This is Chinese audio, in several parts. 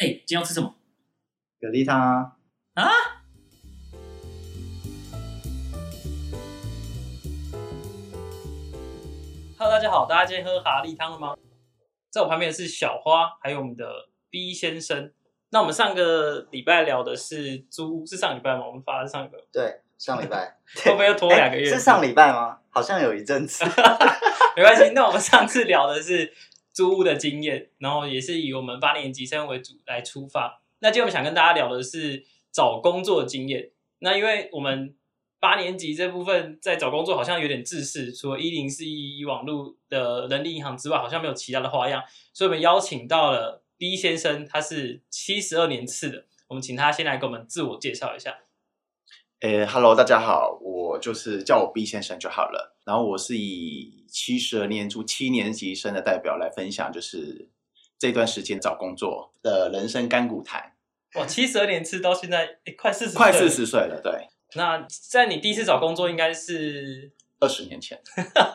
哎、今天要吃什么？蛤蜊汤啊，啊？Hello，大家好，大家今天喝蛤蜊汤了吗？在我旁边的是小花，还有我们的 B 先生。那我们上个礼拜聊的是租，是上礼拜吗？我们发的上礼拜，对，上礼拜 会不会又拖两个月？哎是上礼拜吗？好像有一阵子。没关系，那我们上次聊的是租屋的经验，然后也是以我们八年级生为主来出发。那今天我们想跟大家聊的是找工作经验。那因为我们八年级这部分在找工作好像有点自私，除了一零四一网络的人力银行之外，好像没有其他的花样，所以我们邀请到了 B 先生，他是七十二年次的，我们请他先来给我们自我介绍一下。诶，Hello，大家好，我就是叫我 B 先生就好了。然后我是以七十二年初七年级生的代表来分享，就是这段时间找工作的人生甘苦谈。哇，七十二年次到现在，诶快四十，快四十。岁了，对，那在你第一次找工作，应该是二十年前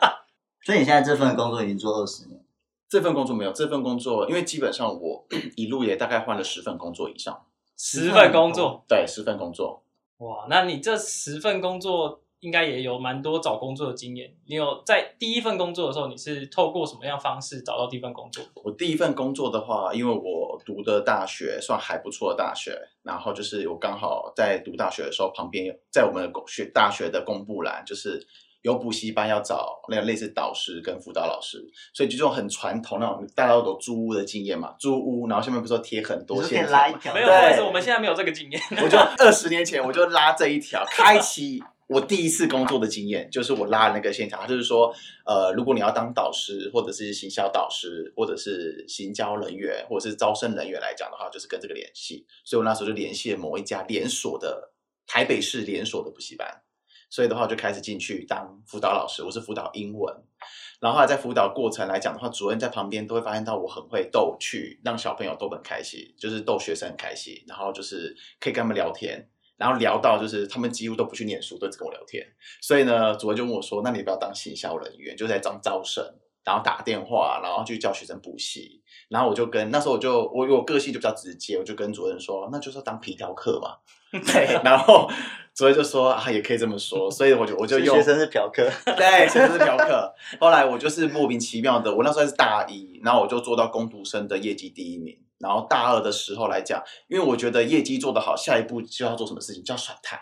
所以你现在这份工作已经做二十年，这份工作没有，这份工作因为基本上我 一路也大概换了十份工作以上，十份工作。对，十份工作。哇，那你这十份工作应该也有蛮多找工作的经验。你有在第一份工作的时候，你是透过什么样方式找到第一份工作？我第一份工作的话，因为我读的大学算还不错的大学，然后就是我刚好在读大学的时候，旁边有在我们的学大学的公布栏，就是有补习班要找那个类似导师跟辅导老师，所以就这种很传统那种大家都有租屋的经验嘛，租屋，然后下面不是说贴很多线条嘛拉一条，没有，我们现在没有这个经验。我就二十年前我就拉这一条，开启我第一次工作的经验，就是我拉那个线条，它就是说，呃，如果你要当导师，或者是行销导师，或者是行销人员，或者是招生人员来讲的话，就是跟这个联系。所以我那时候就联系了某一家连锁的台北市连锁的补习班，所以的话就开始进去当辅导老师，我是辅导英文。然后后来在辅导过程来讲的话，主任在旁边都会发现到我很会逗趣，让小朋友都很开心，就是逗学生很开心，然后就是可以跟他们聊天，然后聊到就是他们几乎都不去念书，都只跟我聊天。所以呢，主任就问我说：“那你不要当行销人员，就在当招生，然后打电话，然后去叫学生补习。”然后我就跟那时候我就我我个性就比较直接，我就跟主任说：“那就是当皮条客嘛。”对，然后主任就说：“啊，也可以这么说。”所以我就我就用学生是嫖客，对，学生是嫖客。后来我就是莫名其妙的，我那时候还是大一，然后我就做到工读生的业绩第一名。然后大二的时候来讲，因为我觉得业绩做得好，下一步就要做什么事情，就要甩态，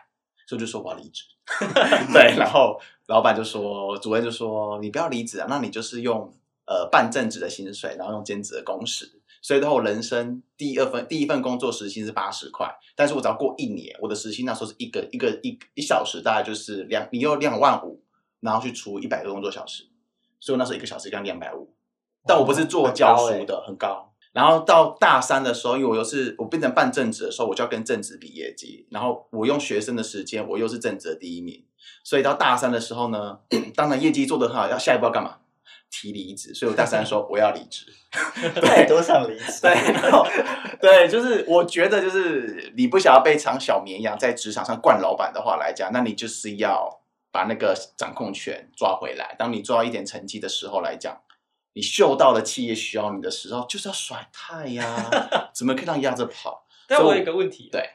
所以就说我要离职。对，然后老板就说，主任就说你不要离职啊，那你就是用呃半正职的薪水，然后用兼职的工时。所以的话，我人生第二份第一份工作时薪是八十块，但是我只要过一年，我的时薪那时候是一个一个一一小时大概就是两，你用两万五，然后去除一百个工作小时，所以我那时候一个小时刚两百五，但我不是做教书的，很高。然后到大三的时候，因为我又是我变成半正职的时候，我就要跟正职比业绩，然后我用学生的时间，我又是正职的第一名，所以到大三的时候呢，当然业绩做得很好，要下一步要干嘛？提离职，所以我大三说我要离职。太多想离职。对，然后对，就是我觉得就是你不想要被长小绵羊在职场上惯老板的话来讲，那你就是要把那个掌控权抓回来。当你做到一点成绩的时候来讲，你嗅到了企业需要你的时候，就是要甩太呀，怎么可以让压着跑？但我有一个问题，对，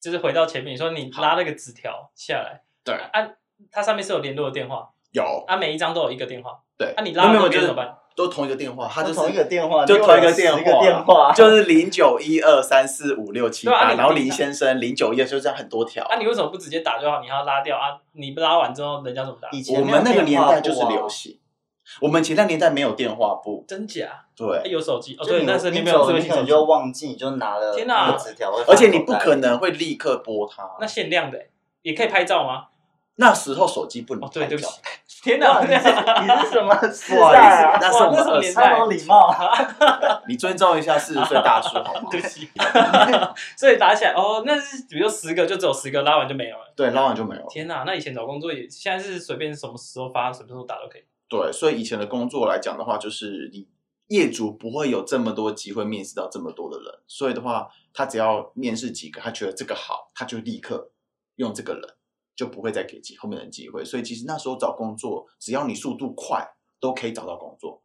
就是回到前面，你说你拉了个纸条下来，对，啊，它上面是有联络的电话，有啊，每一张都有一个电话，对，啊，你拉了没有就是别人怎么办？都同一个电话，它就是同一个电话，就同一个电10个电话，就是零九一二三四五六七八，然后林先生零九一就这样很多条。啊，你为什么不直接打就好？你还要拉掉啊？你不拉完之后，人家怎么打？以前我们那个年代就是流行，我们前那年代没有电话簿，真假？对哎，有手机哦，对，那时候你没有智慧走你可能机，就忘记，你就拿了天哪那个纸条，而且你不可能会立刻拨它。那限量的，也可以拍照吗？那时候手机不能哦，对，拍照对不起，天哇，哪，你是你是什么 时不好意代啊？那是我们哇那什么二十年代超有礼貌啊！你尊重一下四十岁大叔好吗？对不起。所以打起来哦，那是比如说十个就只有十个，拉完就没有了。对，拉完就没有了。天哪，那以前找工作也现在是随便什么时候发，什么时候打都可以。对，所以以前的工作来讲的话，就是你业主不会有这么多机会面试到这么多的人，所以的话，他只要面试几个，他觉得这个好，他就立刻用这个人，就不会再给机后面的机会。所以其实那时候找工作，只要你速度快，都可以找到工作。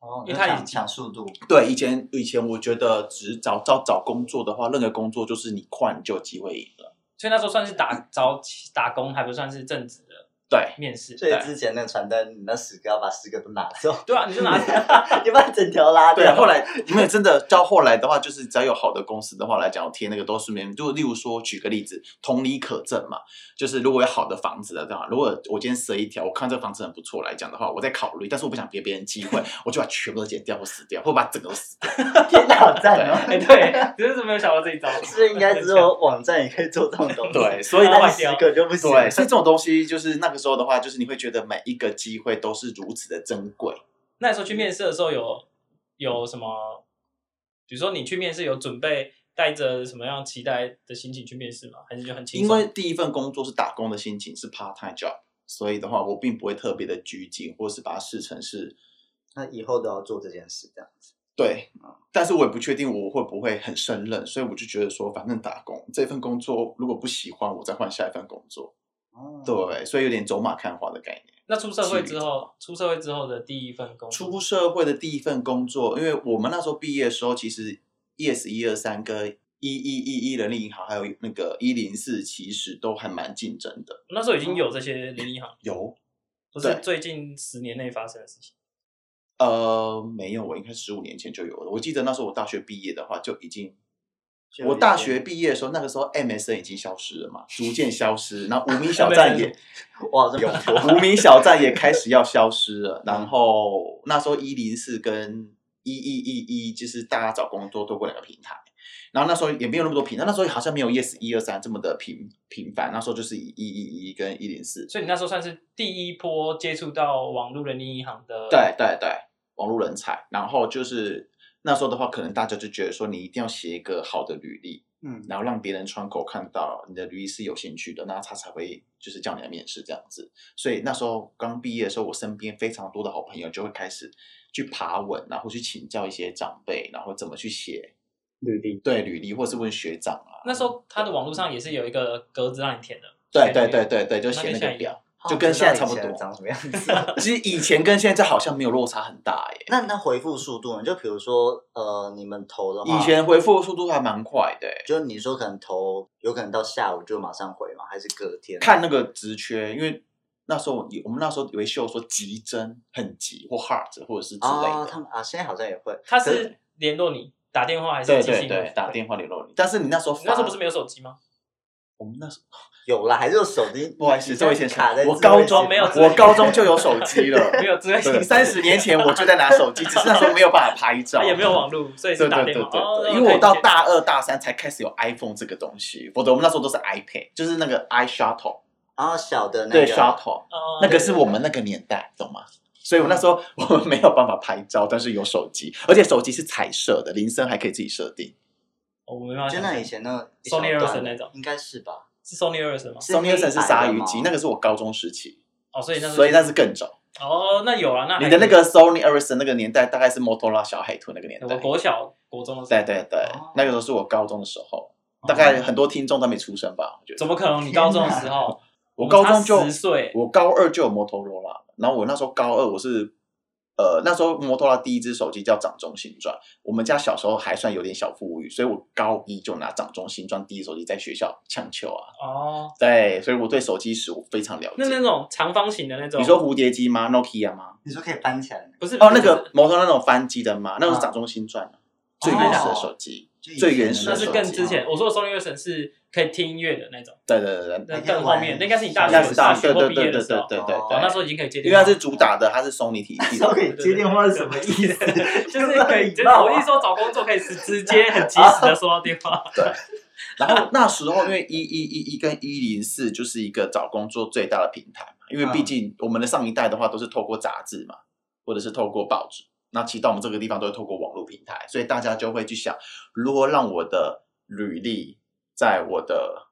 哦，因为他已抢抢速度，对，以前以前我觉得只找找找工作的话，任何工作就是你快你就有机会赢了。所以那时候算是打找打工，还不算是正职的对，面试。所以之前那个传单，你那十个要把十个都拿走，对啊，你就拿 你把整条拉对，啊。后来因为真的到后来的话，就是只要有好的公司的话来讲，我贴那个都是免。就例如说，举个例子，同理可证嘛，就是如果有好的房子的话，如果我今天设一条，我看这个房子很不错来讲的话，我在考虑，但是我不想给别人机会，我就把全部都剪掉或死掉，或把整个都死掉。天哪，好赞哦！哎，对，只是没有想到这一招。是应该只有网站也可以做这种东西，对，所以然后但十个就不行。对，所以这种东西就是那个时候的话，就是你会觉得每一个机会都是如此的珍贵。那时候去面试的时候有有什么？比如说你去面试有准备带着什么样期待的心情去面试吗？还是就很轻松？因为第一份工作是打工的心情，是 part time job，所以的话，我并不会特别的拘谨，或是把它视成是那以后都要做这件事，这样子。对，但是我也不确定我会不会很胜任，所以我就觉得说，反正打工这份工作如果不喜欢，我再换下一份工作。哦，对，所以有点走马看花的概念。那出社会之后，出社会之后的第一份工作，出社会的第一份工作，因为我们那时候毕业的时候，其实 ES 一二三跟一一一一人力银行还有那个一零四，其实都还蛮竞争的。那时候已经有这些人力银行，有不是最近十年内发生的事情。呃没有，我应该十五年前就有了。我记得那时候我大学毕业的话，就已经我大学毕业的时候，那个时候 MSN 已经消失了嘛，逐渐消失。然后无名小站也我好像有，无名小站也开始要消失了。然后那时候一零四跟一一一一，就是大家找工作透过两个平台。然后那时候也没有那么多平台，那时候好像没有 Yes 一二三这么的频频繁。那时候就是以一一一跟一零四。所以你那时候算是第一波接触到网络人力银行的，对对对，网络人才。然后就是那时候的话，可能大家就觉得说，你一定要写一个好的履历，嗯，然后让别人窗口看到你的履历是有兴趣的，那他才会就是叫你来面试这样子。所以那时候刚毕业的时候，我身边非常多的好朋友就会开始去爬文，然后去请教一些长辈，然后怎么去写履历对履历，或是问学长啊。那时候他的网络上也是有一个格子让你填的，对对对对对，就写那个表，就跟现在差不多长什么样子。其实以前跟现在好像没有落差很大耶。那那回复速度呢？就比如说，呃，你们投的话，以前回复速度还蛮快的耶，就你说可能投，有可能到下午就马上回吗？还是隔天？看那个职缺，因为那时候我们那时候有一秀说急征很急或 hard 或者是之类啊，的，他们啊，现在好像也会。他是联络你打电话还是对？对对，打电话联络你。但是你那时候那时候不是没有手机吗？我们那时候有了，还是有手机。不好意思，你这位先生卡在，我高中没有我高中就有手机了，没有智慧型，三十年前我就在拿手机，只是那时候没有办法拍照，也没有网络，所以是对打电话。对对对哦对，因为我到大二大三才开始有 iPhone 这个东西，否则我们那时候都是 iPad，就是那个 i shuttle，然后小的那对个 shuttle，哦那个是我们那个年代，懂吗？所以我那时候 我们没有办法拍照，但是有手机，而且手机是彩色的，铃声还可以自己设定。哦我没办法就那以前那个 Sony 一小段 Ericsson 那种应该是吧？是 Sony Ericsson 吗？Sony Ericsson 是鲨鱼机，那个是我高中时期，哦，所以那是所以那是更早。哦，那有啊，那你的那个 Sony Ericsson 那个年代，大概是 Motorola 小海豚那个年我代。国小、国中的时候对对对哦，那个时候是我高中的时候，大概很多听众都没出生吧？我觉得怎么可能？你高中的时候，我高中就十岁，我高二就有 Motorola，然后我那时候高二我是呃那时候 Motorola 第一只手机叫掌中新传，我们家小时候还算有点小富裕，所以我高一就拿掌中新传第一手机在学校抢球啊，哦，对，所以我对手机史我非常了解那那解。种长方形的那种，你说蝴蝶机吗？Nokia 吗？你说可以翻起来，不是哦，那个摩托那种翻机的吗？那个是啊掌中新传啊最原始的手机。最原始那是更之前，我说的 Sony Ericsson 是可以听音乐的那种，对对对对，更后面，那应该是你大学大学或对对对毕业的时候，对对对。那时候已经可以接电话。因为它是主打的，它是 Sony 体系的。可以接电话是什么意思？就是可以，就是啊我一说找工作可以直直接很及时的收到电话，对。然后那时候因为一一一一跟一零四就是一个找工作最大的平台嘛，因为毕竟我们的上一代的话都是透过杂志嘛，或者是透过报纸，那其实到我们这个地方都会透过网络平台，所以大家就会去想如何让我的履历在我的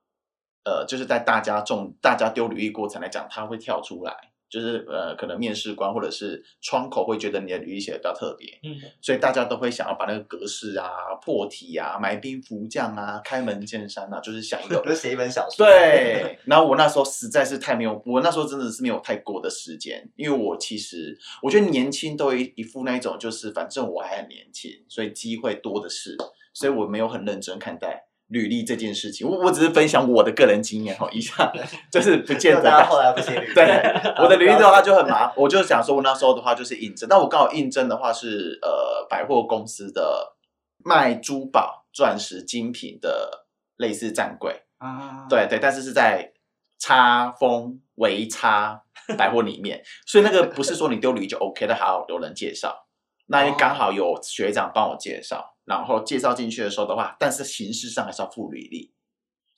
呃，就是在大家中大家丢履历过程来讲，它会跳出来，就是呃，可能面试官或者是窗口会觉得你的履历写的比较特别，嗯，所以大家都会想要把那个格式啊、破题啊、埋兵伏将啊、开门见山啊，就是想一个 就写一本小说。对，然后我那时候实在是太没有，我那时候真的是没有太过的时间，因为我其实我觉得年轻都有一一副那一种，就是反正我还很年轻，所以机会多的是，所以我没有很认真看待履历这件事情。我我只是分享我的个人经验哦，一下 就是不见得后来不写履历。对，我的履历的话就很麻，我就想说，我那时候的话就是应征，那我刚好应征的话是呃百货公司的卖珠宝、钻石精品的类似站柜，啊，对对，但是是在叉丰维叉百货里面，所以那个不是说你丢履历就 OK 的，还要有人介绍。那也刚好有学长帮我介绍，然后介绍进去的时候的话，但是形式上还是要附履历。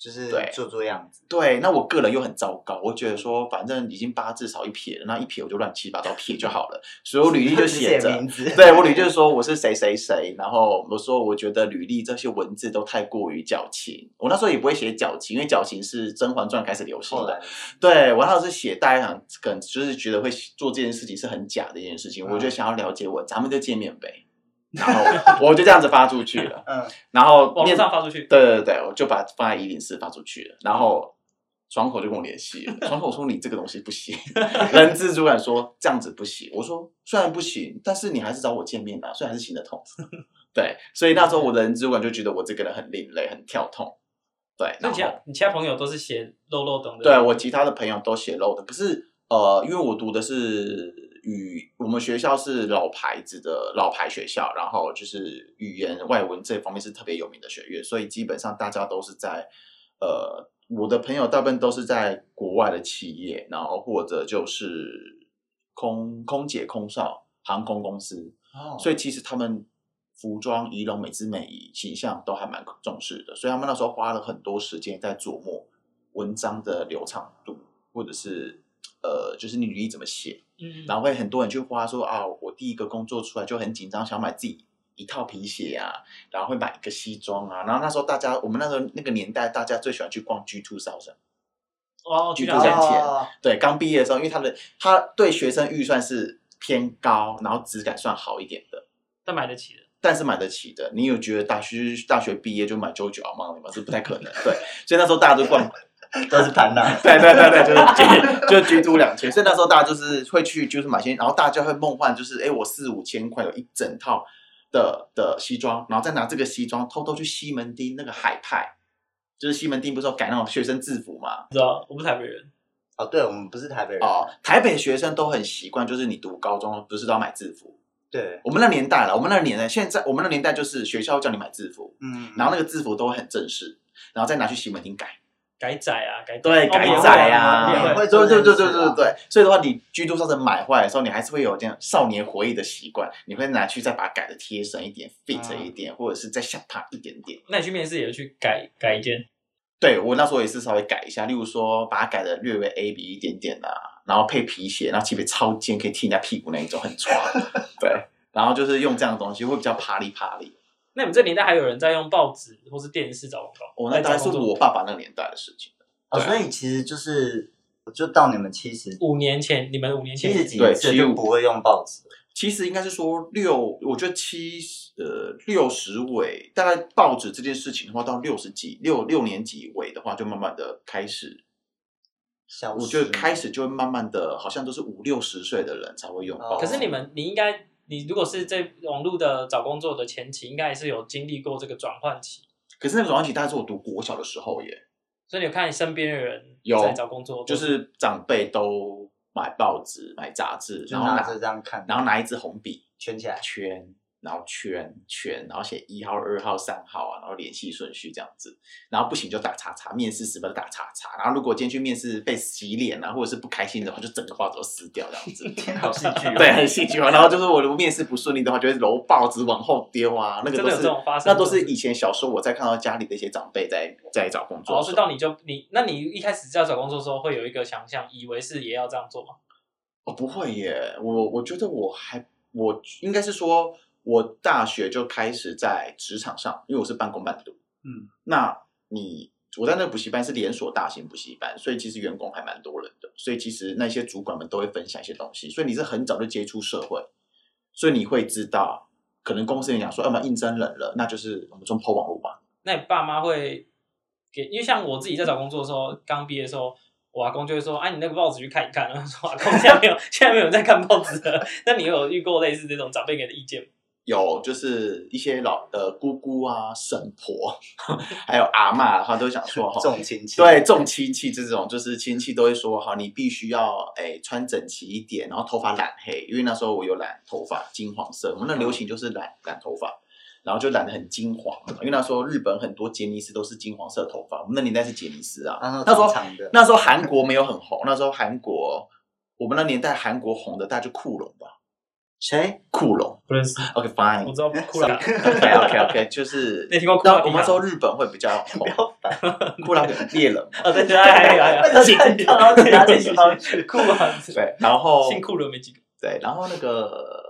就是对做做样子。对，那我个人又很糟糕，我觉得说反正已经八字少一撇了，那一撇我就乱七八糟撇就好了，所以我履历就 写着。对我履历就是说我是谁谁谁，然后我说我觉得履历这些文字都太过于矫情，我那时候也不会写矫情，因为矫情是《甄嬛传》开始流行的。对我那时候是写大家想可能就是觉得会做这件事情是很假的一件事情，我就想要了解我，咱们就见面呗，然后我就这样子发出去了，嗯，然后网络面上发出去，对对对，我就把它放在一零四发出去了，然后窗口就跟我联系了，窗口说你这个东西不行，人资主管说这样子不行，我说虽然不行，但是你还是找我见面吧，虽然还是行得通，对，所以那时候我的人资主管就觉得我这个人很另类，很跳痛，对，那其他你其他朋友都是写漏漏等的，对我其他的朋友都写漏的，可是呃，因为我读的是语，我们学校是老牌子的老牌学校，然后就是语言外文这方面是特别有名的学院，所以基本上大家都是在呃，我的朋友大部分都是在国外的企业，然后或者就是空空姐、空少、航空公司，哦。所以其实他们服装、仪容、美姿美仪、形象都还蛮重视的，所以他们那时候花了很多时间在琢磨文章的流畅度，或者是呃，就是你履历怎么写，嗯，然后会很多人去花说啊，我第一个工作出来就很紧张，想买自己一套皮鞋啊，然后会买一个西装啊，然后那时候大家我们那时候那个年代，大家最喜欢去逛 G Two Thousand。哦，举居然出钱哦对，刚毕业的时候，因为他的他对学生预算是偏高，然后质感算好一点的，但买得起的，但是买得起的。你有觉得大学大学毕业就买 JoJo 吗？这不太可能。对，所以那时候大家都逛，都是盘呐。对对对对，就是 就居租两千。所以那时候大家就是会去，就是买些，然后大家会梦幻，就是哎，我四五千块有一整套的的西装，然后再拿这个西装偷偷去西门町那个海派，就是西门町不是有改那种学生制服吗？你知道我不是台北人，哦，对，我们不是台北人。哦，台北学生都很习惯，就是你读高中不是都要买制服？对，我们那年代了，我们那年代，现在我们那年代就是学校叫你买制服，嗯，然后那个制服都很正式，然后再拿去西门町改。改窄啊，改对，哦改窄啊，对对对对对对对。所以的话，你居住上层买坏的时候，你还是会有这样少年回忆的习惯，你会拿去再把它改的贴身一点、fit 一点，或者是再下趴一点点。那你去面试也去改改一件，对我那时候也是稍微改一下，例如说把它改的略微 A B 一点点啊，然后配皮鞋，然后前面超尖，可以踢人家屁股那一种，很 穿。对，然后就是用这样的东西会比较啪里啪里。那你们这年代还有人在用报纸或是电视找广告？我、哦那当然是我爸爸那个年代的事情。啊所以其实就是就到你们七十五年前，你们五年前七十几对岁就75不会用报纸。其实应该是说六，我觉得七十呃六十尾，大概报纸这件事情的话，到六十几六六年级尾的话，就慢慢的开始，消失我觉得开始就会慢慢的，好像都是五六十岁的人才会用报哦纸。可是你们，你应该，你如果是在网络的找工作的前期，应该也是有经历过这个转换期，可是那个转换期大概是我读国小的时候耶，所以你有看你身边的人有在找工作，就是长辈都买报纸、买杂志，然后拿着这样看，然后拿一支红笔圈起来。圈，然后圈圈，然后写一号、二号、三号啊，然后联系顺序这样子，然后不行就打叉叉，面试时不打叉叉，然后如果今天去面试被洗脸啊，或者是不开心的话，就整个报纸都撕掉这样子。天，好戏剧哦。对，很戏剧化。然后就是我如果面试不顺利的话，就会揉报纸往后丢啊，那个都是那都是以前小时候我在看到家里的一些长辈在在找工作哦，的时候。所以到你就你，那你一开始在找工作的时候，会有一个想象，以为是也要这样做吗？哦，不会耶，我我觉得我还我应该是说，我大学就开始在职场上，因为我是半工半读。嗯，那你我在那个补习班是连锁大型补习班，所以其实员工还蛮多人的，所以其实那些主管们都会分享一些东西，所以你是很早就接触社会，所以你会知道，可能公司人讲说，要么应征人了，那就是我们从抛网络吧。那你爸妈会给？因为像我自己在找工作的时候，刚毕业的时候，我阿公就会说：“啊，你那个报纸去看一看。”然后说：“阿公，现在没有，现在没有人在看报纸了。”那你有遇过类似这种长辈给的意见吗？有，就是一些老呃姑姑啊、婶婆，还有阿妈的话，都想说哈，重亲戚，对重亲戚这种，就是亲戚都会说哈，你必须要哎穿整齐一点，然后头发染黑，因为那时候我有染头发金黄色，我们那流行就是染染头发，然后就染的很金黄，因为那时候日本很多杰尼斯都是金黄色头发，我们那年代是杰尼斯啊，啊那时候那时候韩国没有很红，那时候韩国我们那年代韩国红的大概就库龙吧，谁？酷龙。不认识，，OK fine 我。知道酷拉，OK OK OK，就是 你听过酷拉那我们说日本会比较红。不，要烦，酷拉猎人嘛，啊，对对，还有还有，那就看到然后其他地方去。酷啊，对，然后姓酷的没几个。对，然后那个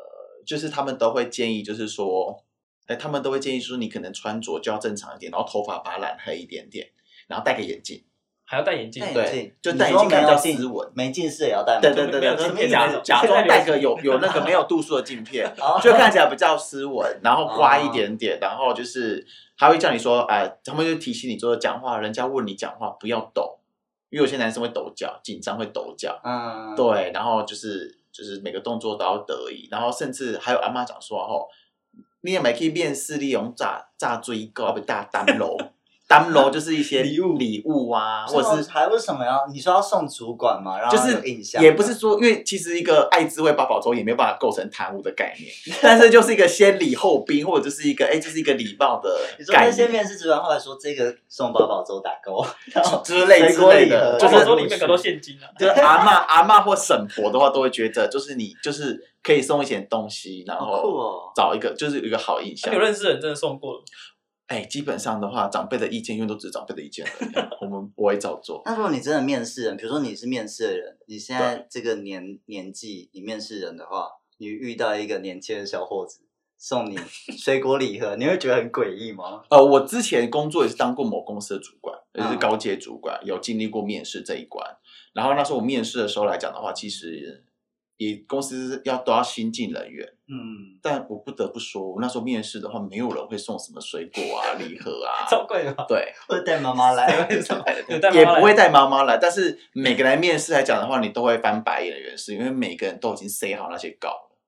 就是他们都会建议，就是说，哎，他们都会建议说，你可能穿着就要正常一点，然后头发把它染黑一点点，然后戴个眼镜，还要戴眼镜，戴眼对镜，就戴眼镜看比较斯文。没近视也要戴吗？对对对对，假假装戴个有 有那个没有度数的镜片，哦就看起来比较斯文，然后刮一点点，然后就是他会叫你说，哎，他们就提醒你说讲话，人家问你讲话不要抖，因为有些男生会抖脚，紧张会抖脚，嗯，对，然后就是就是每个动作都要得意，然后甚至还有阿妈讲说吼，你也没可以面试利用炸炸追购，要不大单楼，单楼就是一些 礼物。礼物啊，或者是还为什么要你说要送主管嘛？然后就是印象，也不是说，因为其实一个爱滋味八宝粥也没有办法构成贪污的概念，但是就是一个先礼后兵，或者就是一个哎，就是一个礼貌的你说那些面试主管后来说这个送八宝粥打勾，然后之类之类的，盒。就是里面可多现金啊，就是阿嬷阿嬷或婶婆的话，都会觉得就是你就是可以送一些东西，然后哦。找一个就是有一个好印象。有。认识的人真的送过了，哎，基本上的话，长辈的意见因为都只是长辈的意见而已，我们不会照做。那如果你真的面试人，比如说你是面试的人，你现在这个年年纪，你面试人的话，你遇到一个年轻的小伙子送你 水果礼盒，你会觉得很诡异吗？呃，我之前工作也是当过某公司的主管，也是嗯高阶主管，有经历过面试这一关。然后那时候我面试的时候来讲的话，其实也公司要都要新进人员，嗯，但我不得不说，我那时候面试的话，没有人会送什么水果啊、礼盒啊，超贵的？对，会带妈妈来也不会带妈妈来。但是每个来面试来讲的话，你都会翻白眼的原因是因为每个人都已经塞好那些稿了，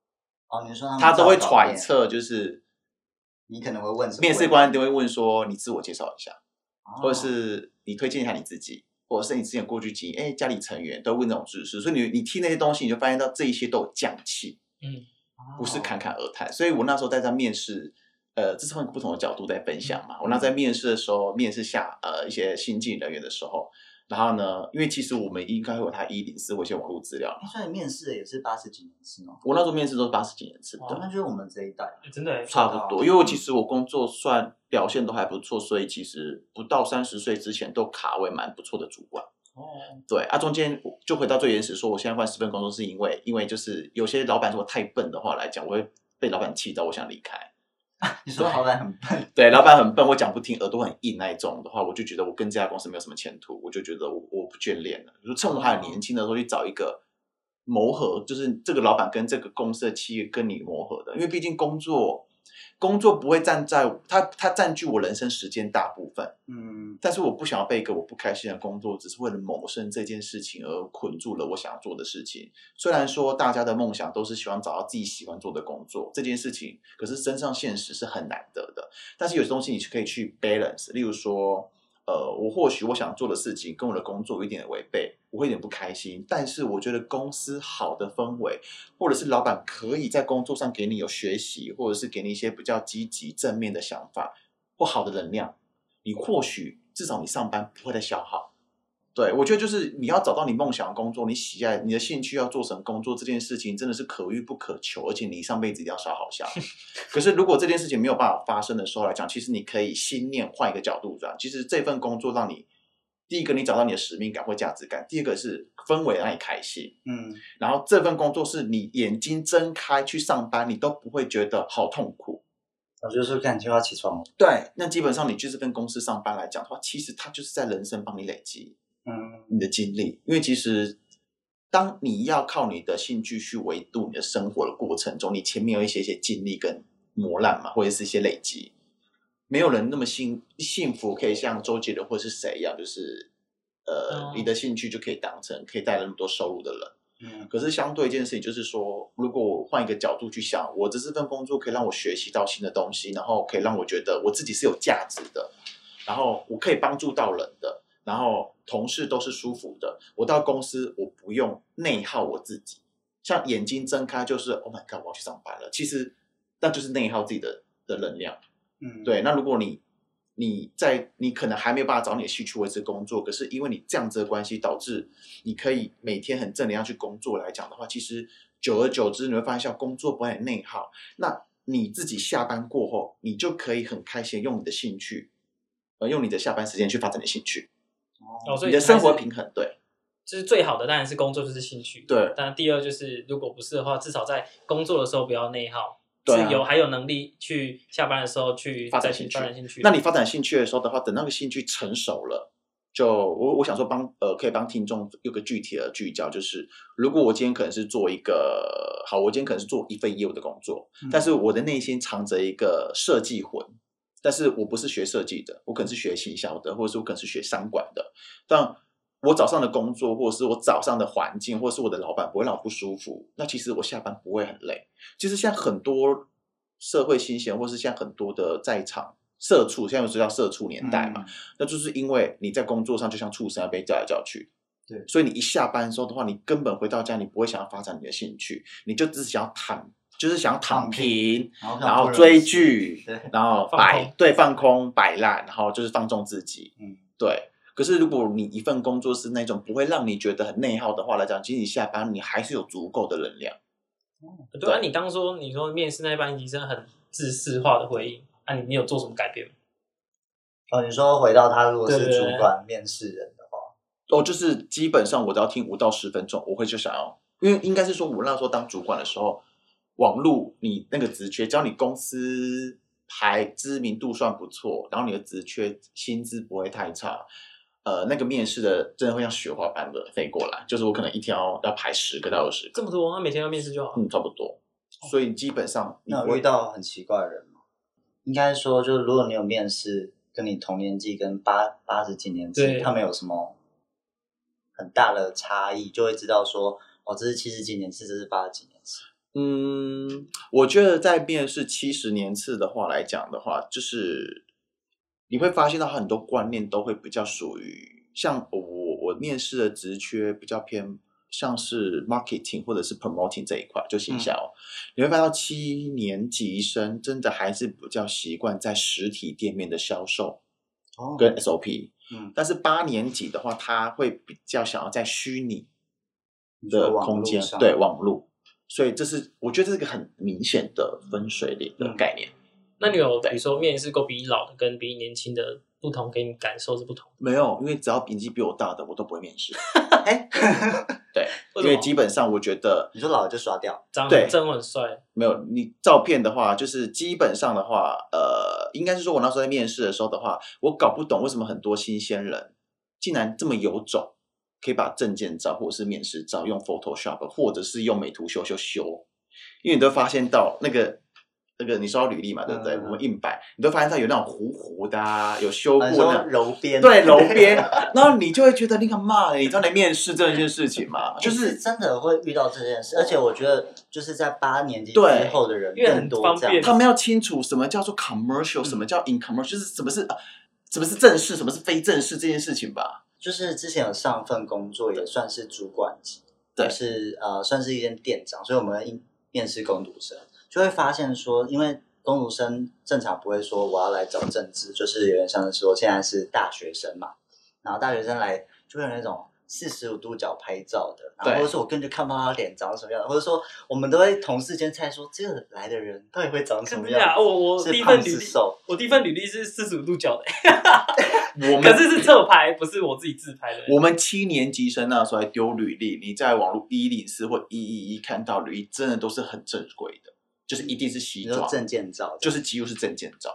哦，你说他他都会揣，测，就是你可能会问面试官都会问说你自我介绍一下。哦或者是你推荐一下你自己，或者是你之前过去经验，哎，家里成员都问这种知识，所以你你听那些东西，你就发现到这一些都有匠气，嗯，不是侃侃而谈。所以我那时候在在面试，呃，这是换个不同的角度在分享嘛。我那在面试的时候，面试下呃一些新进人员的时候，然后呢，因为其实我们应该会有他一零四或一些网络资料所以面试的也是八十几年次吗？我那时候面试都是八十几年次的，哦，那就是我们这一代。欸真的欸差不多，因为我其实我工作算表现都还不错，所以其实不到三十岁之前都卡位蛮不错的主管。哦，对啊，中间就回到最原始，说我现在换十份工作，是因为因为就是有些老板如果太笨的话来讲，我会被老板气到，我想离开。你说老板很笨，对，老板很笨，我讲不听，耳朵很硬那一种的话，我就觉得我跟这家公司没有什么前途，我就觉得我我不眷恋了。就趁我还很年轻的时候去找一个磨合，就是这个老板跟这个公司的企业跟你磨合的，因为毕竟工作工作不会占在它它占据我人生时间大部分。嗯，但是我不想要被一个我不开心的工作，只是为了谋生这件事情而捆住了我想要做的事情。虽然说大家的梦想都是希望找到自己喜欢做的工作，这件事情，可是真上现实是很难得的。但是有些东西你是可以去 balance，例如说，呃，我或许我想做的事情跟我的工作有一点违背，我会有点不开心。但是我觉得公司好的氛围，或者是老板可以在工作上给你有学习，或者是给你一些比较积极正面的想法或好的能量。你或许至少你上班不会再消耗。对，我觉得就是你要找到你梦想的工作，你喜爱、你的兴趣要做成工作这件事情，真的是可遇不可求，而且你上辈子一定要烧好香。可是如果这件事情没有办法发生的时候来讲，其实你可以心念换一个角度转，其实这份工作让你第一个你找到你的使命感或价值感，第二个是氛围让你开心，嗯，然后这份工作是你眼睛睁开去上班，你都不会觉得好痛苦。我就说干就要起床了。对，那基本上你去这份公司上班来讲的话，其实它就是在人生帮你累积嗯你的经历，因为其实当你要靠你的兴趣去维度你的生活的过程中，你前面有一些些经历跟磨难嘛，或者是一些累积。没有人那么幸幸福，可以像周杰伦或是谁一样，就是呃，哦你的兴趣就可以当成可以带来那么多收入的人。嗯可是相对一件事情，就是说，如果我换一个角度去想，我的这份工作可以让我学习到新的东西，然后可以让我觉得我自己是有价值的，然后我可以帮助到人的，然后同事都是舒服的。我到公司，我不用内耗我自己，像眼睛睁开就是 Oh my God，我要去上班了。其实那就是内耗自己的的能量。嗯，对，那如果你你在你可能还没有办法找你的兴趣维持工作，可是因为你这样子的关系，导致你可以每天很正能量去工作来讲的话，其实久而久之，你会发现像工作不会很内耗。那你自己下班过后，你就可以很开心用你的兴趣，呃，用你的下班时间去发展你的兴趣，哦，所以你的生活平衡。对就是最好的当然是工作就是兴趣，对但第二就是如果不是的话，至少在工作的时候不要内耗，是有还有能力去下班的时候去发展兴趣发展兴趣。那你发展兴趣的时候的话，等那个兴趣成熟了，就我我想说帮呃可以帮听众有个具体的聚焦，就是如果我今天可能是做一个好，我今天可能是做一份业务的工作，嗯。但是我的内心藏着一个设计魂，但是我不是学设计的，我可能是学行销的，或者是我可能是学商管的，但我早上的工作，或者是我早上的环境，或者是我的老板不会让我不舒服，那其实我下班不会很累。其实现在很多社会新鲜，或是现在很多的在场社畜，现在是叫社畜年代嘛，嗯那就是因为你在工作上就像畜生要被叫来叫去。对所以你一下班的时候的话，你根本回到家，你不会想要发展你的兴趣，你就只是想要躺，就是想要躺躺平，然后追剧，然后放摆对放空摆烂，然后就是放纵自己。嗯，对。可是如果你一份工作是那种不会让你觉得很内耗的话来讲，其实你下班你还是有足够的能量。对啊，你刚说你说面试那一班医生很自私化的回应，啊，你你有做什么改变吗？哦，你说回到他如果是主管面试人的话，哦，就是基本上我只要听五到十分钟，我会就想要，因为应该是说我那时候当主管的时候，网络你那个职缺，只要你公司排知名度算不错，然后你的职缺薪资不会太差，呃，那个面试的真的会像雪花般的飞过来，就是我可能一天要要排十个到二十个，这么多，那每天要面试就好。嗯，差不多。所以基本上你那有遇到很奇怪的人吗？应该说，就是如果你有面试跟你同年纪跟八八十几年次对，他们有什么很大的差异，就会知道说，哦，这是七十几年次，这是八十几年次。嗯，我觉得在面试七十年次的话来讲的话，就是你会发现到很多观念都会比较属于像我我面试的职缺比较偏像是 marketing 或者是 promoting 这一块，就行销。你会发现到七年级生真的还是比较习惯在实体店面的销售哦。跟 SOP，嗯，但是八年级的话，他会比较想要在虚拟的空间络上对网络，所以这是我觉得这是一个很明显的分水岭的嗯。概念。那你有比对如说面试过比你老的跟比你年轻的不同，给你感受是不同的？没有，因为只要年纪比我大的，我都不会面试。哎，对，因为基本上我觉得你说老了就刷掉，对长得很帅，没有你照片的话，就是基本上的话，呃，应该是说我那时候在面试的时候的话，我搞不懂为什么很多新鲜人竟然这么有种，可以把证件照或者是面试照用 Photoshop 或者是用美图秀秀修，因为你都会发现到那个。那个你说到履历嘛，对不对？嗯我们硬摆，你都发现它有那种糊糊的啊，有修过的，揉边，对揉 边，然后你就会觉得你干嘛？你知道来面试这件事情嘛？就就是是真的会遇到这件事，而且我觉得就是在八年级之对后的人因为很更多方便这样。他们要清楚什么叫做 commercial，、什么叫 in commercial，就是什么是呃什么是正式，什么是非正式这件事情吧。就是之前有上份工作也算是主管级，对就是呃算是一间店长，所以我们应面试工读生，就会发现说，因为工读生正常不会说我要来找政治，就是有点像是说现在是大学生嘛，然后大学生来就会有那种四十五度角拍照的，然后对或者说我根本就看不到他脸长什么样的，或者说我们都会同事间猜说这个来的人到底会长什么样我我第一份履历，是，我第一份履历是四十五度角的，我们可是是侧拍，不是我自己自拍的。我们七年级生那时候还丢履历，你在网络一零四或一一一看到履历，真的都是很正规的。就是一定是西装，证件照，就是几乎是证件照。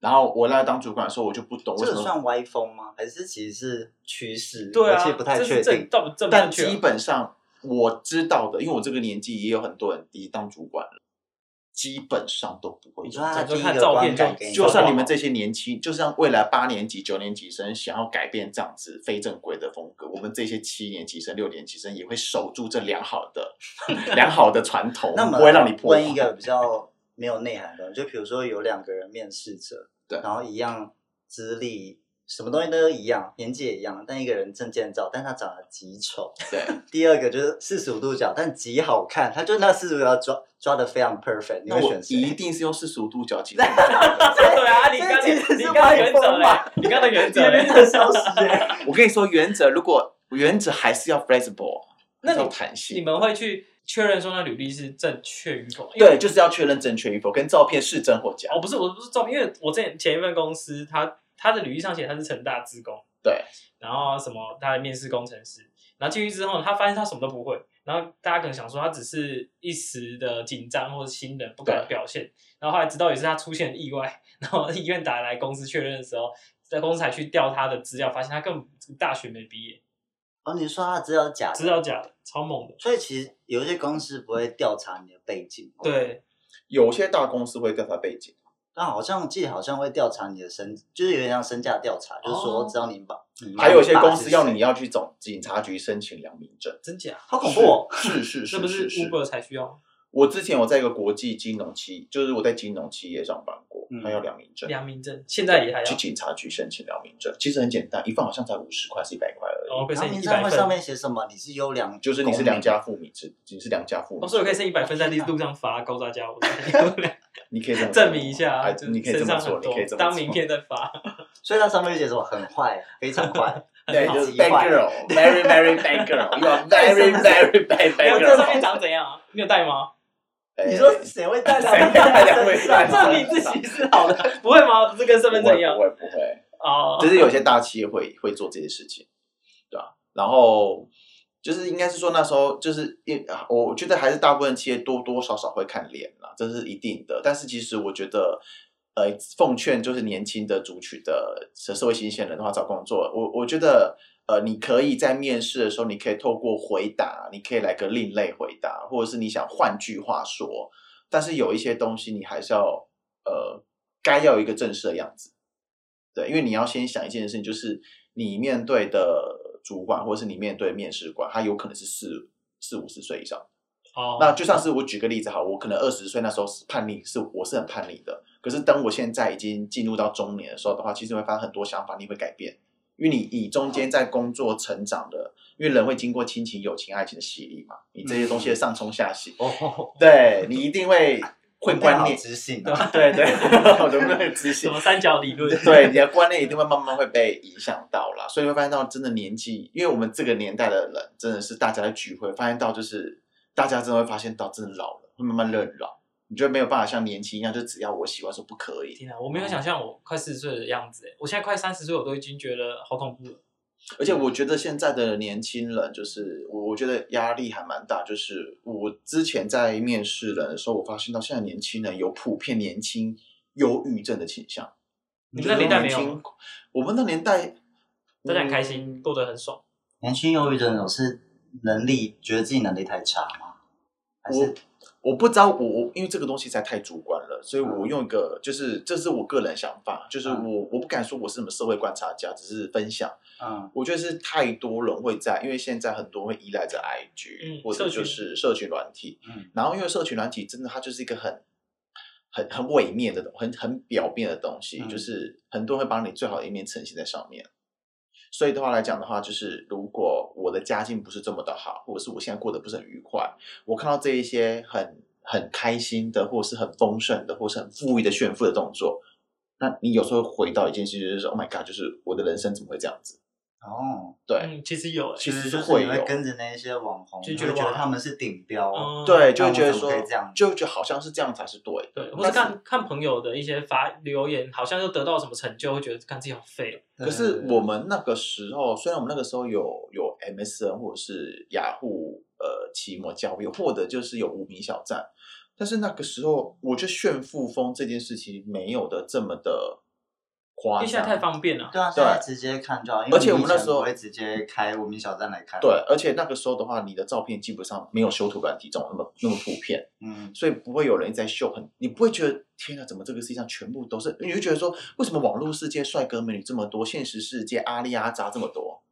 然后我来当主管的时候，我就不懂为什么，这个算歪风吗？还是其实是趋势？对啊，我其实不太这是正确定。到底正不但正确啊？基本上我知道的，因为我这个年纪也有很多人已经当主管了，基本上都不会用你说他就看第一个照片就观感给你就算你们这这些年轻，就像未来八年级、九年级生想要改变这样子非正规的风格，我们这些七年级生、六年级生也会守住这良好的、良好的传统，那么不会让你破坏。问一个比较没有内涵的，就比如说有两个人面试者，对然后一样资历，什么东西都一样，年纪也一样，但一个人证件照，但他长得极丑；对，第二个就是四十五度角，但极好看，他就那四十五度角抓抓的非常 perfect，你会选谁？一定是用四十五度角镜。对啊，你刚 你刚的原则嘛，你刚的原则消失欸我跟你说，原则如果原则还是要 flexible，那你还是要弹性。你们会去确认说那履历是正确与否？对，就是要确认正确与否，跟照片是真或假。哦，不是，我不是照片，因为我之前前一份公司，他他的履历上写他是成大职工，对，然后什么他的面试工程师，然后进去之后，他发现他什么都不会，然后大家可能想说他只是一时的紧张或者新人不敢表现，然后后来直到也是他出现意外，然后医院打来公司确认的时候，在公司才去调他的资料，发现他根本大学没毕业，哦，你说他的资料假的，资料假的，超猛的，所以其实有一些公司不会调查你的背景，，对，有些大公司会调查背景，但好像记得好像会调查你的身，就是有点像身价调查，就是说只要你把，你妈还有一些公司要你要去总警察局申请良民证。真假？好恐怖哦，是是 是这不是是是 Uber 才需要吗？我之前我在一个国际金融企，就是我在金融企业上班过，嗯他要良民证，良民证现在也还要去，警察局申请良民证，其实很简单，一份好像才五十块是一百块而已，然后可以然后剩一百分名证会上。面写什么？你是优良，就是你是良家妇女是，你是良家妇女哦，制，所以我可以剩一百分在天哪路上发高大家，我 你可以这么证明一下，哎就你可以这么做，身上很多你可以这么做当名片再发。所以它上面就写什么很坏，非常坏，对，很好就是 bad girl，very very bad girl，you are very very bad 我 bad 这上面 girl。长怎样啊？你有带吗？哎你说谁会带谁会带两位带证明自己是好的，不会吗？这跟身份证一样不会不会，哦。就是有些大企业会会做这些事情，对吧、然后就是应该是说那时候就是一，我觉得还是大部分企业多多少少会看脸啦，这是一定的。但是其实我觉得，呃，奉劝就是年轻的族群的社会新鲜人的话找工作，我我觉得。呃，你可以在面试的时候，你可以透过回答，你可以来个另类回答，或者是你想换句话说，但是有一些东西你还是要呃，该要有一个正式的样子。对，因为你要先想一件事情，就是你面对的主管或者是你面对面试官，他有可能是四四五十岁以上。哦，那就像是我举个例子哈，我可能二十岁那时候是叛逆，是我是很叛逆的。可是等我现在已经进入到中年的时候的话，其实会发现很多想法你会改变，因为你以中间在工作成长的，因为人会经过亲情、友情、爱情的洗礼嘛，你这些东西的上冲下洗，哦，对你一定会会观好念，知性啊，对 对，我能不能执行什？么三角理论？对，你的观念一定会慢慢会被影响到啦，所以会发现到真的年纪，因为我们这个年代的人真的是大家的聚会，发现到就是大家真的会发现到真的老了，会慢慢认老，你就没有办法像年轻一样，就只要我喜欢说不可以，天啊，我没有想象我快四十岁的样子，哎，我现在快三十岁，我都已经觉得好恐怖了。而且我觉得现在的年轻人就是我，我觉得压力还蛮大。就是我之前在面试人的时候，我发现到现在年轻人有普遍年轻忧郁症的倾向。你们那年代没有？我们那年代大家很开心，过得很爽。年轻忧郁症有是能力觉得自己能力太差吗？还是我不知道，我我因为这个东西实在太主观了，所以我嗯用一个就是这是我个人想法，就是我、嗯。我不敢说我是什么社会观察家，只是分享。嗯。我觉得是太多人会在，因为现在很多会依赖着 IG、嗯或者就是社群。软体，嗯。然后因为社群软体真的它就是一个很很很伪面的东，很很表面的东西，嗯。就是很多人会把你最好的一面呈现在上面。所以的话来讲的话，就是如果我的家境不是这么的好，或者是我现在过得不是很愉快，我看到这一些很很开心的，或是很丰盛的，或是很富裕的炫富的动作，那你有时候回到一件事，就是说 Oh my God，就是我的人生怎么会这样子？哦，对，嗯，其实有，哎其实会跟着那些网红，就觉得就觉得他们是顶标，嗯对，就觉得说可以这样，就就好像是这样才是对的。对，或是但是看看朋友的一些发留言，好像又得到什么成就，会觉得看自己好废可是我们那个时候，虽然我们那个时候有有 MSN 或者是雅虎呃期末交易，或者就是有无名小站，但是那个时候，我觉得炫富风这件事情没有的这么的夸张，因为现在太方便了。对啊，现在直接看就好。因为而且我们那时候以前不会直接开无名小站来看。对，，而且那个时候的话，你的照片基本上没有修图软体这种那么那么普遍，嗯，所以不会有人在秀很，你不会觉得天哪，怎么这个世界上全部都是？你会觉得说，为什么网络世界帅哥美女这么多，现实世界阿里阿扎这么多？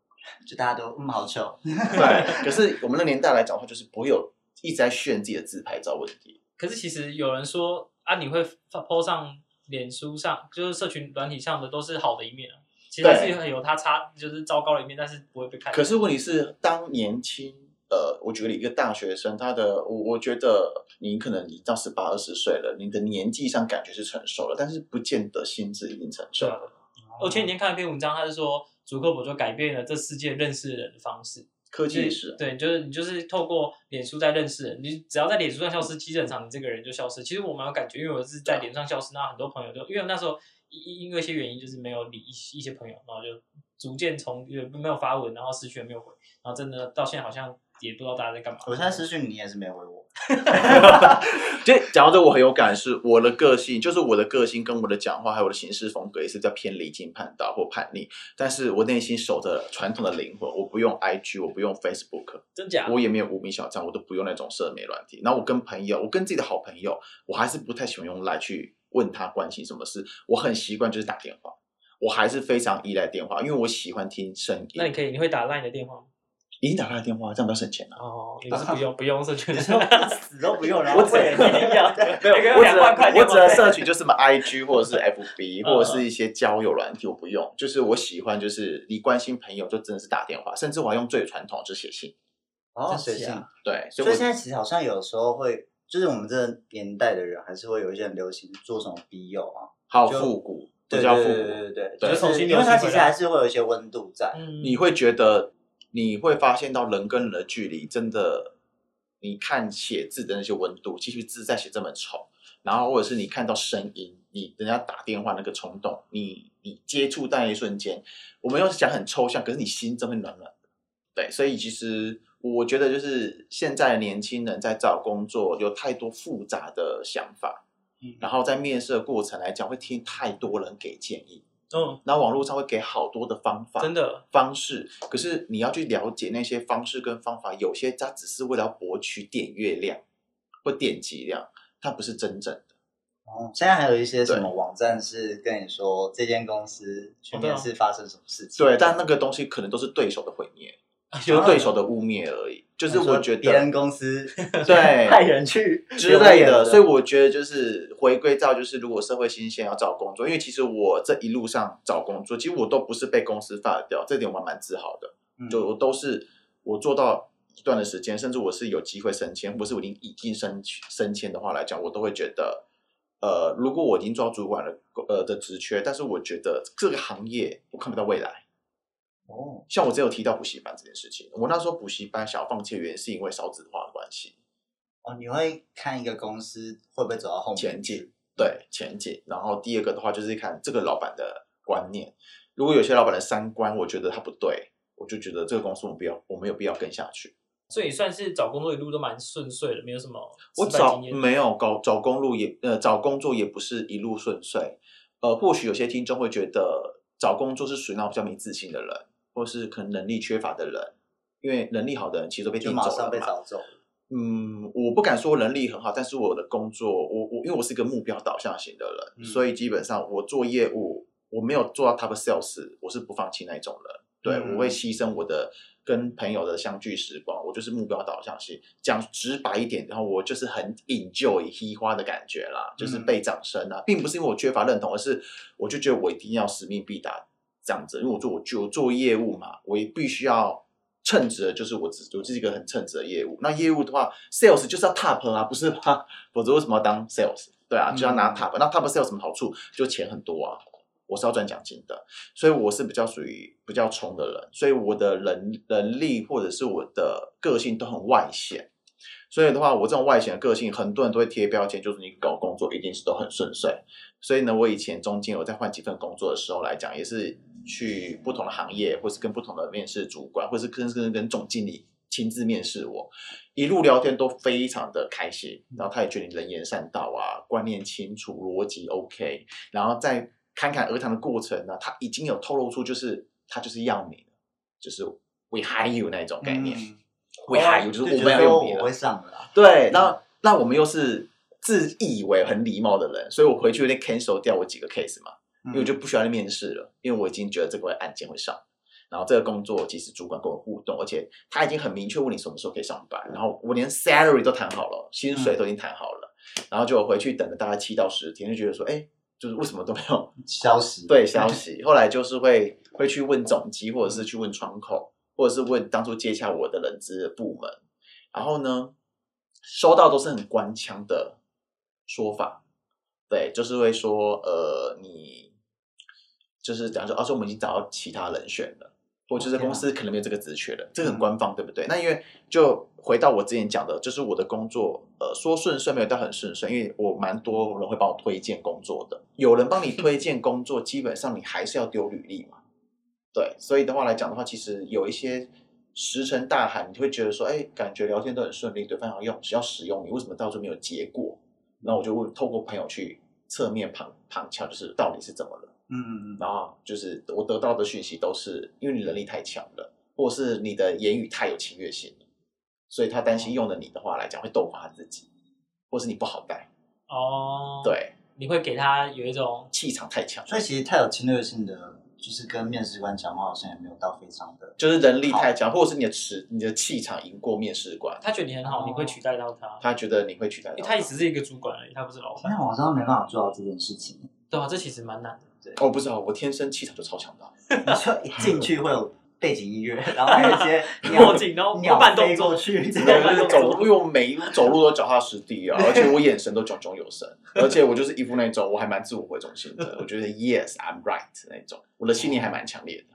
就大家都嗯好丑。对，可是我们那年代来讲的话，就是不会有一直在炫自己的自拍照问题。可是其实有人说啊，你会发 po 上脸书上，就是社群软体上的都是好的一面啊。其实还是有它差，就是糟糕的一面，但是不会被看。可是问题是，当年轻，呃，我举个例，一个大学生，他的我我觉得你可能已到十八二十岁了，你的年纪上感觉是成熟了，但是不见得心智已经成熟对。啊，我前几天看了一篇文章，他是说祖克伯就改变了这世界认识人的方式。科技也是，对，就是你就是透过脸书在认识人，你只要在脸书上消失，基本上你这个人就消失。其实我蛮有感觉，因为我是在脸上消失，那很多朋友就因为那时候因因为一些原因，就是没有理一一些朋友，然后就逐渐从没有发文，然后失去了没有回，然后真的到现在好像也不知道大家在干嘛。我现在私讯你也是没回我。就讲到这，我很有感，是我的个性，就是我的个性跟我的讲话还有我的行事风格也是比较偏离经叛道或叛逆，但是我内心守着传统的灵魂，我不用 IG，我不用 Facebook，真假？我也没有无名小站，我都不用那种社媒软体。然后我跟朋友，我跟自己的好朋友，我还是不太喜欢用来去问他关心什么事。我很习惯就是打电话，我还是非常依赖电话，因为我喜欢听声音。那你可以，你会打 LINE 的电话吗？已经打他的电话，这样比较省钱了。哦，你是不用不用社群的，死都不用，然后我只为了你要 没有，我指2万块我指的电话费社群就是什么 IG 或者是 FB 嗯或者是一些交友软体，我不用。就是我喜欢，就是你关心朋友，就真的是打电话，甚至我还用最传统，就是写信。哦，真随性。假对，所以现在其实好像有时候会，就是我们这个年代的人，还是会有一些人流行做什么笔友啊，好就复古，对这叫复对对古。对对，对就是重新因为它其实还是会有一些温度在。嗯你会觉得你会发现到人跟人的距离真的，你看写字的那些温度，其实字在写这么丑，然后或者是你看到声音，你人家打电话那个冲动，你你接触到那一瞬间，我们要讲很抽象，可是你心真会暖暖的。对，所以其实我觉得就是现在的年轻人在找工作有太多复杂的想法，嗯然后在面试的过程来讲会听太多人给建议，嗯，然后网络上会给好多的方法，真的，方式，可是你要去了解那些方式跟方法，有些它只是为了博取点阅量或点击量，它不是真正的。哦，现在还有一些什么网站是跟你说这间公司去哦对啊。面试发生什么事情？对，但那个东西可能都是对手的毁灭，啊就是对手的污蔑而已。就是我觉别人得公司对 派人去之类的，所以我我觉得就是回归到就是，如果社会新鲜要找工作，因为其实我这一路上找工作，其实我都不是被公司发掉，这点我还蛮自豪的。嗯就我都是我做到一段的时间，甚至我是有机会升迁，或是我已经已经升升迁的话来讲，我都会觉得，呃，如果我已经做到主管了，呃的职缺，但是我觉得这个行业我看不到未来。哦，像我只有提到补习班这件事情，我那时候补习班想要放弃的原因是因为少子化的关系，哦，你会看一个公司会不会走到后面前去进？对前景。然后第二个的话就是看这个老板的观念，如果有些老板的三观，我觉得他不对，我就觉得这个公司我们不要，我没有必要跟下去。所以算是找工作一路都蛮顺遂的，没有什么我找。没有搞找工路也呃找工作也不是一路顺遂，呃，或许有些听众会觉得找工作是属于那种比较没自信的人，或是可能能力缺乏的人，因为能力好的人其实都被就马上顶走了嘛。被找走。嗯，我不敢说能力很好，但是我的工作，我我因为我是一个目标导向型的人，嗯所以基本上我做业务，我没有做到 top sales，我是不放弃那一种人。对，嗯我会牺牲我的跟朋友的相聚时光，我就是目标导向型。讲直白一点，然后我就是很 enjoy 嘻花的感觉啦，就是嗯被掌声啊，并不是因为我缺乏认同，而是我就觉得我一定要使命必达这样子，因为我做我就做业务嘛，我也必须要。称职的就是我只我就是一个很称职的业务。那业务的话，sales 就是要 top 啊，不是吗？否则为什么要当 sales？对啊，就要拿嗯 top、那 top sales 有什么好处？就钱很多啊。我是要赚奖金的，所以我是比较属于比较冲的人，所以我的能能力或者是我的个性都很外显。所以的话，我这种外显的个性，很多人都会贴标签，就是你搞工作一定是都很顺遂。所以呢，我以前中间有在换几份工作的时候来讲，也是去不同的行业，或是跟不同的面试主管，或是跟跟跟总经理亲自面试我，一路聊天都非常的开心，然后他也觉得你人言善道啊，观念清楚，逻辑 OK，然后在侃侃而谈的过程呢，他已经有透露出就是他就是要你，就是 we hire you 那种概念、嗯。W e hire you 就是我们要用你了。我会，上的啦。对，那那我们又是自以为很礼貌的人，所以我回去有点 cancel 掉我几个 case 嘛，因为我就不需要去面试了，因为我已经觉得这个案件会上。然后这个工作其实主管跟我互动，而且他已经很明确问你什么时候可以上班，然后我连 salary 都谈好了，薪水都已经谈好了，然后就回去等了大概七到十天，就觉得说，哎，就是为什么都没有 消息对消息？后来就是会会去问总机，或者是去问窗口，或者是问当初接洽我的人资的部门，然后呢，收到都是很官腔的说法，对，就是会说，呃，你就是假如说，啊，说我们已经找到其他人选了，或者就是公司可能没有这个职缺了，这个很官方，对不对？那因为就回到我之前讲的，就是我的工作，呃，说顺顺没有到很顺顺，因为我蛮多人会帮我推荐工作的，有人帮你推荐工作，基本上你还是要丢履历嘛，对，所以的话来讲的话，其实有一些石沉大海，你会觉得说，哎，感觉聊天都很顺利，对方要用只要使用你，为什么到最后没有结果？那我就会透过朋友去侧面旁旁敲，就是到底是怎么了。嗯嗯嗯，然后就是我得到的讯息都是因为你能力太强了，或是你的言语太有侵略性了，所以他担心用了你的话来讲会斗垮他自己，或是你不好带，哦，，对，你会给他有一种气场太强，所以其实太有侵略性的，就是跟面试官讲话好像也没有到非常的。就是能力太强，或者是你的持你的气场赢过面试官，他觉得你很好，哦你会取代到他，他觉得你会取代到因为他也只是一个主管而已，他不是老板，那我好像没办法做到这件事情。对啊，这其实蛮难的。哦，不知道，我天生气场就超强的，你说一进去会有背景音乐，然后还有一些 墨镜，然后鸟慢动作飞过，去，这对样就是走路，因为我每一步走路都脚踏实地啊，而且我眼神都炯炯有神，而且我就是一副那种我还蛮自我为中心的，我觉得 yes I'm right 那种，我的信念还蛮强烈的。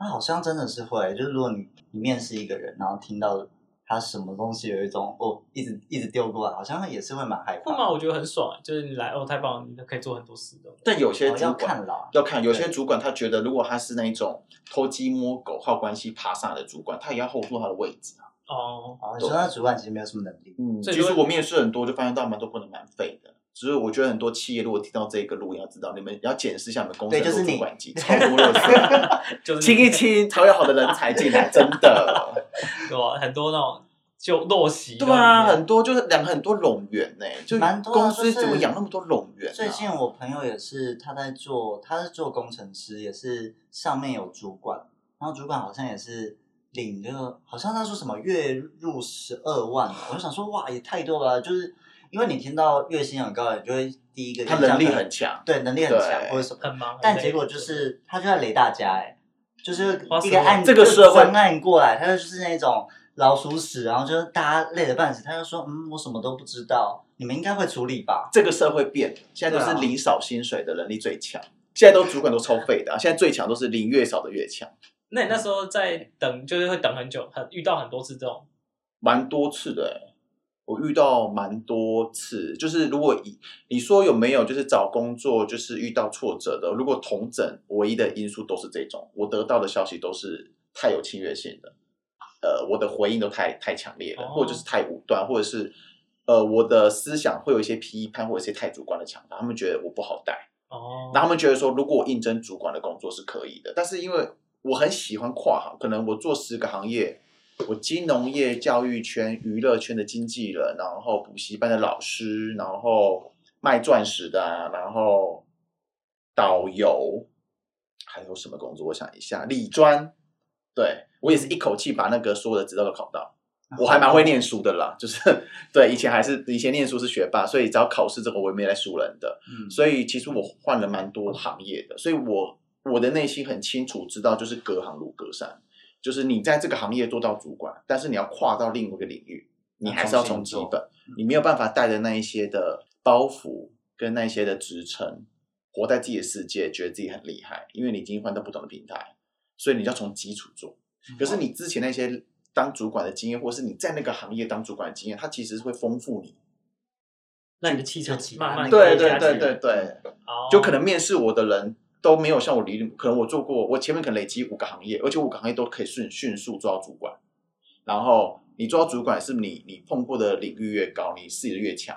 那好像真的是会，就是如果你你面试一个人，然后听到他什么东西有一种哦，一直一直丢过来，好像也是会蛮害怕。会吗？我觉得很爽，就是你来哦，太棒了，你可以做很多事的。但有些哦要看啦，要看，有些主管他觉得如果他是那一种偷鸡摸狗、靠关系爬上来的主管，他也要 hold 住他的位置啊。哦，哦，你说他主管其实没有什么能力，嗯，其实我面试很多，就发现到蛮多不能蛮废的。只是我觉得很多企业如果听到这个路，要知道你们要检视一下你们公司的对就是你主管级，超多垃圾，就是清一清 才会有好的人才进来，真的。对吧？很多那种就陋习。对啊，很多就是两个很多冗员呢，就蛮多公司怎么养那么多冗员啊？最近我朋友也是，他在做，他是做工程师，也是上面有主管，然后主管好像也是领这个，好像他说什么月入十二万，我就想说哇，也太多了，就是因为你听到月薪很高，你就会第一个他能力很强，对，能力很强或者什么，很忙，但结果就是他就在雷大家、哎，就是一个案这个社会专案过来，他就是那种老鼠屎，然后就是大家累得半死，他就说嗯，我什么都不知道，你们应该会处理吧？这个社会变了，现在都是领少薪水的能力最强，现在都主管都超废的啊，现在最强都是领越少的越强，那你那时候在等，就是会等很久，很遇到很多次这种。蛮多次的、欸。我遇到蛮多次，就是如果以你说有没有就是找工作就是遇到挫折的，如果同整唯一的因素都是这种，我得到的消息都是太有侵略性的，呃，我的回应都太太强烈了，哦或者就是太武断，或者是呃我的思想会有一些批判或者一些太主观的想法，他们觉得我不好带，哦，那他们觉得说如果我应征主管的工作是可以的，但是因为我很喜欢跨行，可能我做十个行业。我金融业、教育圈、娱乐圈的经纪人，然后补习班的老师，然后卖钻石的、啊，然后导游，还有什么工作？我想一下，理专，对我也是一口气把那个所有的资料都考到。我还蛮会念书的啦，就是对以前还是以前念书是学霸，所以只要考试这个我也没来输人的。嗯，所以其实我换了蛮多行业的，所以我我的内心很清楚知道，就是隔行如隔山，就是你在这个行业做到主管，但是你要跨到另外一个领域，你还是要从基本，你没有办法带着那一些的包袱跟那一些的职称，活在自己的世界，觉得自己很厉害，因为你已经换到不同的平台，所以你要从基础做。可是你之前那些当主管的经验，或是你在那个行业当主管的经验，它其实是会丰富你。那你的气场慢慢那个对对对对对，哦就可能面试我的人都没有像我离，可能我做过，我前面可能累积五个行业，而且五个行业都可以迅迅速做到主管。然后你做到主管，是你你碰过的领域越高，你视野越强。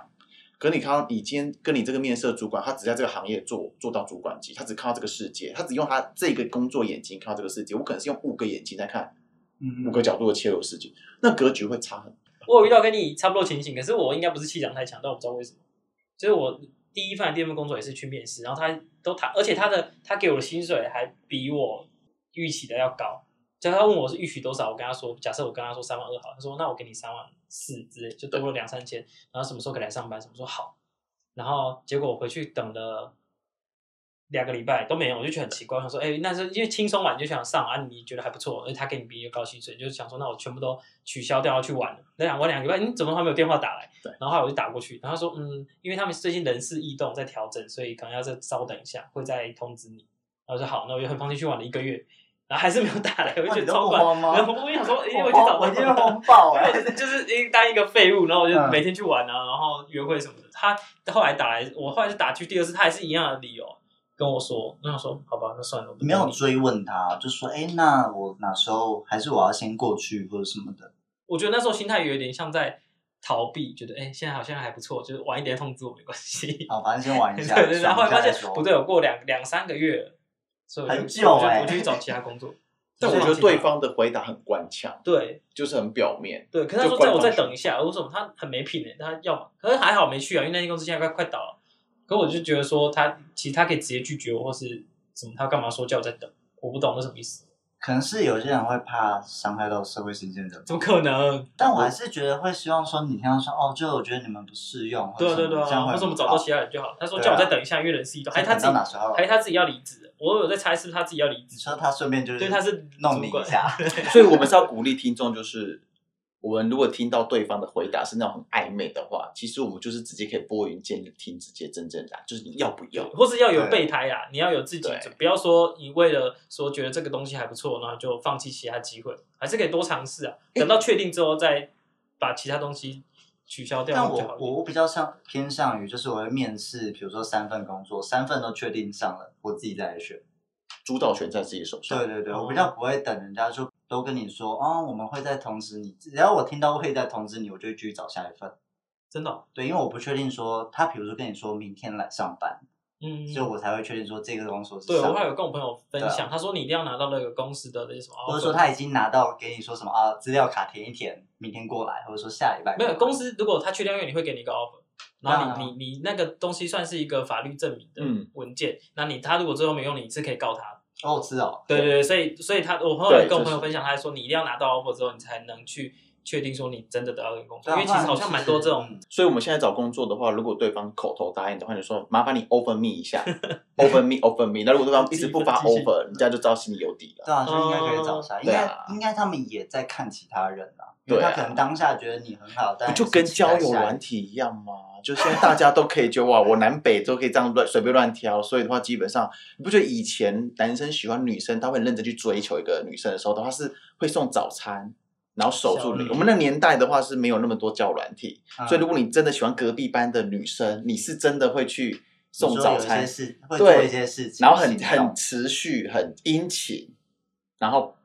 可你看到你今天跟你这个面试的主管，他只在这个行业做做到主管级，他只看到这个世界，他只用他这个工作眼睛看到这个世界。我可能是用五个眼睛在看五个角度的切入世界，那格局会差很多。我有遇到跟你差不多情形，可是我应该不是气场太强，但我不知道为什么。就是我第一份、第二份工作也是去面试，然后他都谈，而且他的他给我的薪水还比我预期的要高。就他问我是预期多少，我跟他说，假设我跟他说三万二好，他说那我给你三万四之类，就多了两三千。然后什么时候可以来上班？什么时候好？然后结果我回去等了两个礼拜都没有，我就觉得很奇怪，我想说，哎、那是因为轻松玩就想上啊，你觉得还不错，而且他给你比一个高薪水，就是想说，那我全部都取消掉要去玩了。那两玩两个礼拜，你怎么还没有电话打来？对然后我就打过去，然后他说，嗯，因为他们最近人事异动在调整，所以可能要再稍等一下，会再通知你。然后我说好，那我就很放心去玩了一个月，然后还是没有打来，我就觉得超慌吗然后我就想说，哎、我我去找我一定会轰爆哎、对，就是因当一个废物，然后我就嗯每天去玩啊，然后约会什么的。他后来打来，我后来就打去第二次，他还是一样的理由跟我说，那我说好吧，那算了，我不你没有追问他，就说哎、那我哪时候还是我要先过去或者什么的。我觉得那时候心态有点像在逃避，觉得哎、现在好像还不错，就是晚一点通知我没关系。好，反正先玩一下，对 对，然后后来发现不对，我过两两三个月了，所以我就很久我就欸我就去找其他工作。但我觉得对方的回答很官腔，对就是很表面。对，可是他说就官方再我再等一下，我说什么他很没品诶，他要，可是还好没去啊，因为那间公司现在快快倒了。可我就觉得说他其实他可以直接拒绝我，或是什么，他干嘛说叫我再等？我不懂那什么意思？可能是有些人会怕伤害到社会新鲜人，怎么可能？但我还是觉得会希望说你听到说哦，就我觉得你们不适用，或者对啊对对啊，什么这样会为什么找到其他人就好？他说叫我再等一下，因为人事异动，还是他自己，等到哪时候？还是他自己要离职？我有在猜是不是他自己要离你职？说他顺便就是对，他是弄你一下，所以我们是要鼓励听众，就是我们如果听到对方的回答是那种很暧昧的话，其实我们就是直接可以拨云见日，听直接真正答，就是你要不要？或是要有备胎啊，你要有自己对，不要说你为了说觉得这个东西还不错，然后就放弃其他机会，还是可以多尝试啊。等到确定之后再把其他东西取消掉但我。我我比较像偏向于就是我会面试，比如说三份工作，三份都确定上了，我自己再来选。主导权在自己手上。对对对，哦我比较不会等人家就都跟你说哦，我们会再通知你，只要我听到会再通知你，我就会继续找下一份。真的哦、对，因为我不确定说他，比如说跟你说明天来上班，嗯，所以我才会确定说这个公司是对，上我还有跟我朋友分对享，他说你一定要拿到那个公司的那些什么 offer，或者说他已经拿到给你说什么啊，资料卡填一填，明天过来，或者说下礼拜没有公司，如果他确定要用你会给你一个 offer，然后啊你你你那个东西算是一个法律证明的嗯。文件，那你他如果最后没用你，你是可以告他的。哦，是哦，对对对，所以所以他我后来跟我朋友分享，他还说你一定要拿到 offer 之后，你才能去确定说你真的得到一个工作，因为其实好像蛮多这种嗯。所以我们现在找工作的话，如果对方口头答应的话，你说麻烦你 offer me 一下，offer me，offer me。那如果对方一直不发 offer，人家就知道心里有底了。对啊，就应该可以找下，应该应该他们也在看其他人啊，因为他可能当下觉得你很好，但不就跟交友软体一样吗？就现在大家都可以就哇，我南北都可以这样乱随便乱挑，所以的话，基本上你不觉得以前男生喜欢女生，他会认真去追求一个女生的时候的话，是会送早餐，然后守住你。我们那年代的话是没有那么多交友软体，嗯所以如果你真的喜欢隔壁班的女生，你是真的会去送早餐，事会对做一些事情，然后很很持续、很殷勤，然后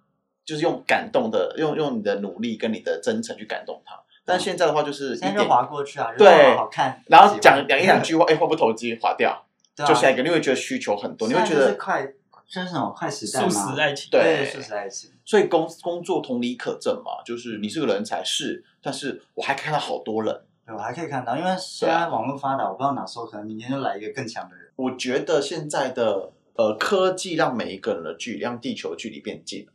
就是用感动的，用用你的努力跟你的真诚去感动他。但现在的话，就是一现在就点，划过去啊，对就是好看，然后讲讲一两，句话，哎，话不投机，划掉，就下一个，你会觉得需求很多，你会觉得，快，真是那种快时代吗？速，食爱情。对对，素食爱情，所以工工作同理可证嘛，就是你是个人才是，但是我还看到好多人。对我还可以看到，因为现在网络发达，我不知道哪时候可能明天就来一个更强的人，我觉得现在的呃科技让每一个人的距离，让地球的距离变近了。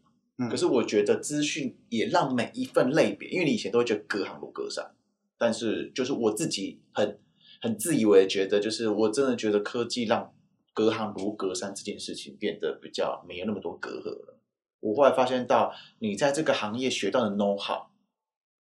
可是我觉得资讯也让每一份类别，因为你以前都会觉得隔行如隔山，但是就是我自己很很自以为觉得，就是我真的觉得科技让隔行如隔山这件事情变得比较没有那么多隔阂了。我后来发现到，你在这个行业学到的 know how，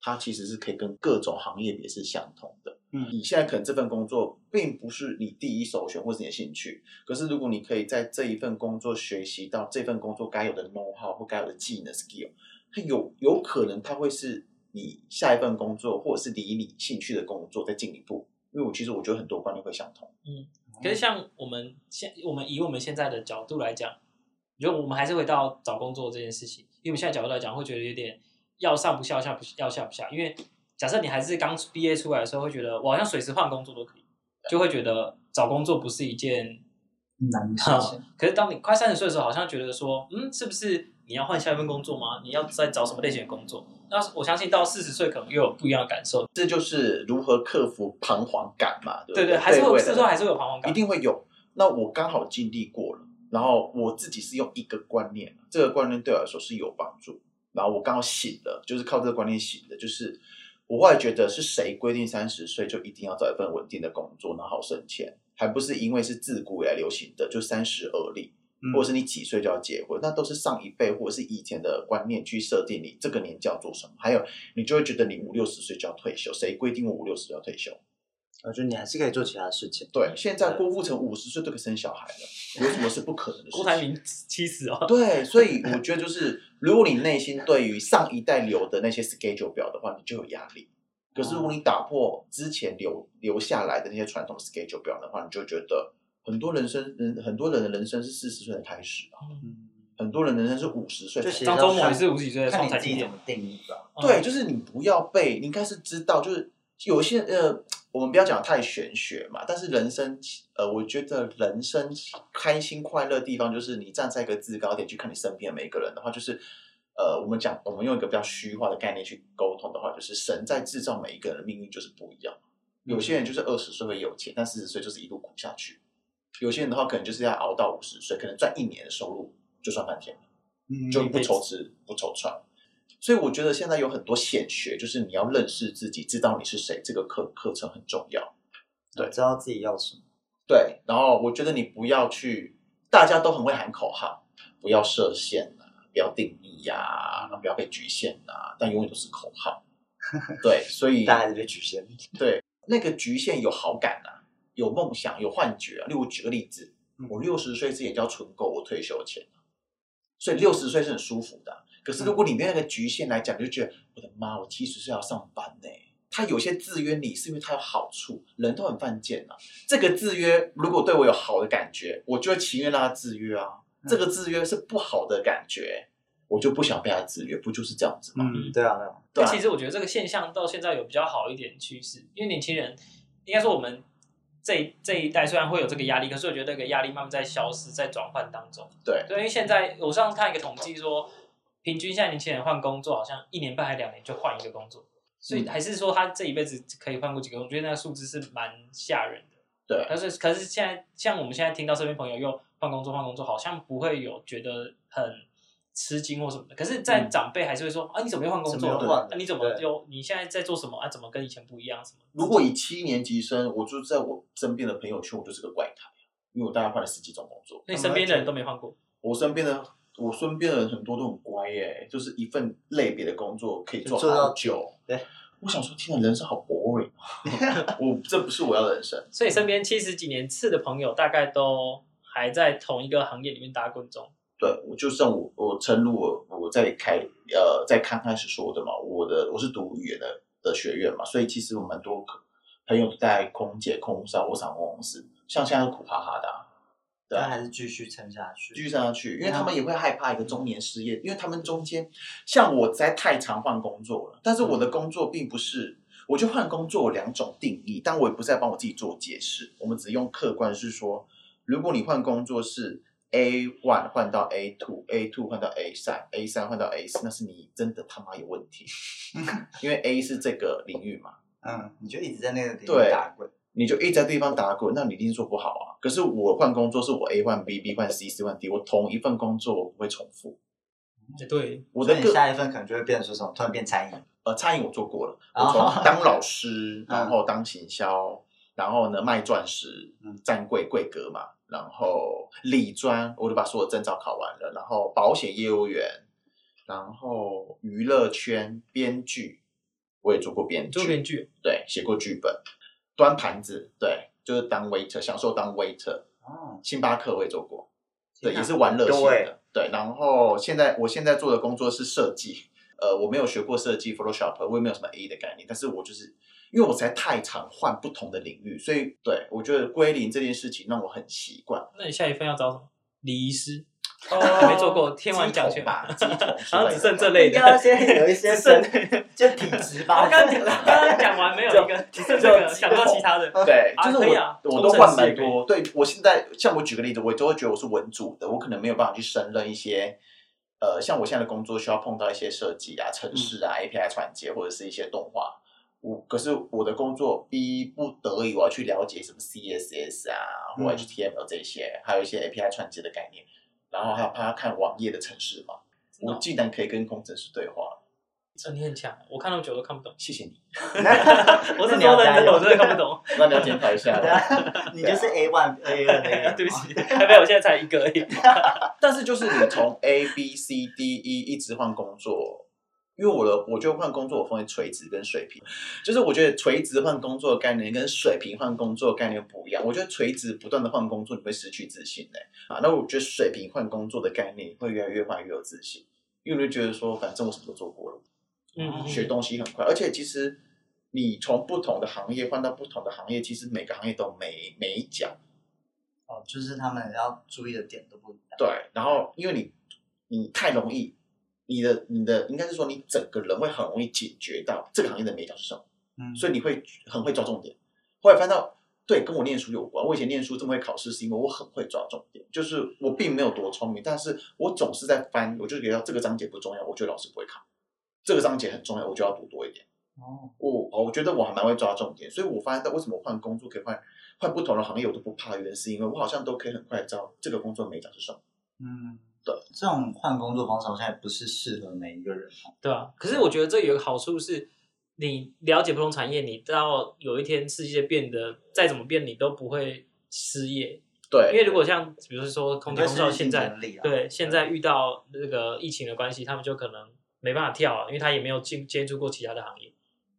它其实是可以跟各种行业也是相同的。嗯你现在可能这份工作并不是你第一首选或是你的兴趣，可是如果你可以在这一份工作学习到这份工作该有的 know how 或该有的技能 skill，它有有可能它会是你下一份工作或者是离你兴趣的工作再进一步。因为我其实我觉得很多观念会相同。嗯可是像我们现我们以我们现在的角度来讲，我觉得我们还是回到找工作这件事情，因为我们现在角度来讲，会觉得有点要上不下，要下不要下不下，因为假设你还是刚毕业出来的时候，会觉得我好像随时换工作都可以，就会觉得找工作不是一件难的事情。可是当你快三十岁的时候，好像觉得说，嗯，是不是你要换下一份工作吗？你要再找什么类型的工作？那我相信到四十岁可能又有不一样的感受。这就是如何克服彷徨感嘛，对不对对，对，还是会四十岁还是会有彷徨感一。定会有。那我刚好经历过了，然后我自己是用一个观念，这个观念对我来说是有帮助。然后我刚好醒了，就是靠这个观念醒的，就是我后来觉得是谁规定三十岁就一定要找一份稳定的工作，然后省钱，还不是因为是自古以来流行的，就三十而立，嗯或者是你几岁就要结婚，那都是上一辈或者是以前的观念去设定你这个年纪要做什么，还有你就会觉得你五六十岁就要退休，谁规定我五六十岁要退休？我觉得你还是可以做其他事情。对，现在郭富城五十岁都可以生小孩了，有什么是不可能的事情？郭台铭七十哦，对，所以我觉得就是，如果你内心对于上一代留的那些 schedule 表的话，你就有压力。可是如果你打破之前留留下来的那些传统 schedule 表的话，你就觉得很多人生人很多人的人生是四十岁的开始啊，嗯，很多人的人生是五十岁才就其实张忠谋也是五十几岁看你自己怎么，定义吧。对，就是你不要被，你应该是知道，就是有一些呃，我们不要讲太玄学嘛，但是人生呃，我觉得人生开心快乐的地方，就是你站在一个制高点去看你身边的每一个人的话，就是呃，我们讲我们用一个比较虚化的概念去沟通的话，就是神在制造每一个人的命运就是不一样。有些人就是二十岁会有钱，但四十岁就是一路苦下去；有些人的话，可能就是要熬到五十岁，可能赚一年的收入就算半天了。嗯就不愁吃不愁穿。所以我觉得现在有很多显学，就是你要认识自己，知道你是谁，这个课课程很重要。对知道自己要什么。对，然后我觉得你不要去，大家都很会喊口号，不要设限啊，不要定义呀、不要被局限啊，但永远都是口号。对，所以大家还是被局限。对那个局限有好感啊，有梦想，有幻觉啊。例如举个例子，嗯我六十岁之前就要存够我退休钱啊所以六十岁是很舒服的啊。可是如果你没有那个局限来讲，你就觉得我的妈，我七十岁要上班呢、他有些制约你，是因为他有好处，人都很犯贱啊。这个制约如果对我有好的感觉，我就会情愿让他制约啊。嗯这个制约是不好的感觉，我就不想被他制约，不就是这样子吗？嗯，对啊，对啊。对啊其实我觉得这个现象到现在有比较好一点趋势，因为年轻人应该说我们这这一代虽然会有这个压力，可是我觉得那个压力慢慢在消失，在转换当中。对对，因为现在我上次看一个统计说，平均现在年轻人换工作好像一年半还两年就换一个工作，所以嗯还是说他这一辈子可以换过几个工作，我觉得那个数字是蛮吓人的。对可是可是现在像我们现在听到身边朋友又换工作换工作，好像不会有觉得很吃惊或什么的。可是，在嗯长辈还是会说、啊，你怎么又换工作了？么又换了啊你怎么对又你现在在做什么啊？怎么跟以前不一样？什么？如果以七年级生，我就在我身边的朋友圈，我就是个怪胎，因为我大概换了十几种工作。那你身边的人都没换过，我身边的我身边的人很多都很乖耶，就是一份类别的工作可以做好久。对，我想说，天啊，人生好 boring，我这不是我要的人生。所以身边七十几年次的朋友，大概都还在同一个行业里面打滚中。对，我就像我我诚如我我在开呃在刚开始说的嘛，我的我是读语言的的学院嘛，所以其实我蛮多可朋友在空姐、空少或航空公司，像现在苦哈哈的、啊，对啊但还是继续撑下去。继续撑下去，因为他们也会害怕一个中年失业，因为他们中间像我实在太常换工作了，但是我的工作并不是，我就换工作有两种定义，但我也不是在帮我自己做解释，我们只用客观是说，如果你换工作是 A one 换到 A two，A two 换到 A 三，A 三换到 A 四，那是你真的他妈有问题，因为 A 是这个领域嘛，嗯，你就一直在那个地方打滚。你就一直在地方打滚，那你一定是做不好啊。可是我换工作是我 A 换 B，B 换 C，C 换 D，我同一份工作我不会重复。对，我的下一份可能就会变成说什么，突然变餐饮。呃餐饮我做过了，哦我从当老师，嗯然后当行销，然后呢卖钻石嗯，站柜柜格嘛，然后理专我就把所有证照考完了，然后保险业务员，然后娱乐圈编剧我也做过编剧，做编剧，对，写过剧本，端盘子，对，就是当 waiter，享受当 waiter。哦，星巴克我也做过，对，也是玩乐性的，对。然后现在我现在做的工作是设计，呃，我没有学过设计 Photoshop，我也没有什么 A 的概念，但是我就是因为我实在太常换不同的领域，所以对我觉得归零这件事情让我很习惯。那你下一份要找什么？礼仪师，哦没做过天完奖券，吧，鸡桶之 好像只剩这类的。先有一些只剩，就体质吧。我刚刚讲，刚刚讲完没有一个，只剩这个，想不到其他的。对，啊就是我、我都换蛮多。对我现在，像我举个例子，我都会觉得我是文组的，我可能没有办法去胜任一些，呃，像我现在的工作需要碰到一些设计啊、城市啊、API 传接或者是一些动画。我可是我的工作逼不得已，我要去了解什么 CSS 啊或嗯 HTML 这些，还有一些 API 传接的概念，然后还有帮他看网页的城市嘛。我竟然可以跟工程师对话，呃你很强，我看那么久都看不懂。谢谢你。我是说认真的，我真的看不懂。那你要检讨一下。你就是 A one A。对不起，还没有，我现在才一个而已。但是就是你从 A B C D E 一直换工作，因为我的我觉得换工作我分为垂直跟水平，就是我觉得垂直换工作的概念跟水平换工作的概念不一样。我觉得垂直不断的换工作，你会失去自信嘞、啊，那我觉得水平换工作的概念会越来越换越有自信，因为我就觉得说反正我什么都做过了，嗯，学东西很快，而且其实你从不同的行业换到不同的行业，其实每个行业都有美美角。哦，就是他们要注意的点都不一样。对，然后因为你你太容易，你的你的应该是说你整个人会很容易解决到这个行业的美角是什么，嗯，所以你会很会抓重点。后来翻到对跟我念书有关，我以前念书这么会考试，是因为我很会抓重点，就是我并没有多聪明，但是我总是在翻，我就觉得这个章节不重要，我觉得老师不会考；这个章节很重要，我就要读多一点。哦，我我觉得我还蛮会抓重点，所以我发现到为什么换工作可以换换不同的行业，我都不怕，原因是因为我好像都可以很快地知道这个工作美角是什么。嗯，对，这种换工作方式好像也不是适合每一个人哦。对啊。可是我觉得这有个好处是，你了解不同产业，你到有一天世界变得再怎么变，你都不会失业。对，因为如果像比如说空姐、空少你会失去现在对现在遇到这个疫情的关系，他们就可能没办法跳了，因为他也没有进接触过其他的行业，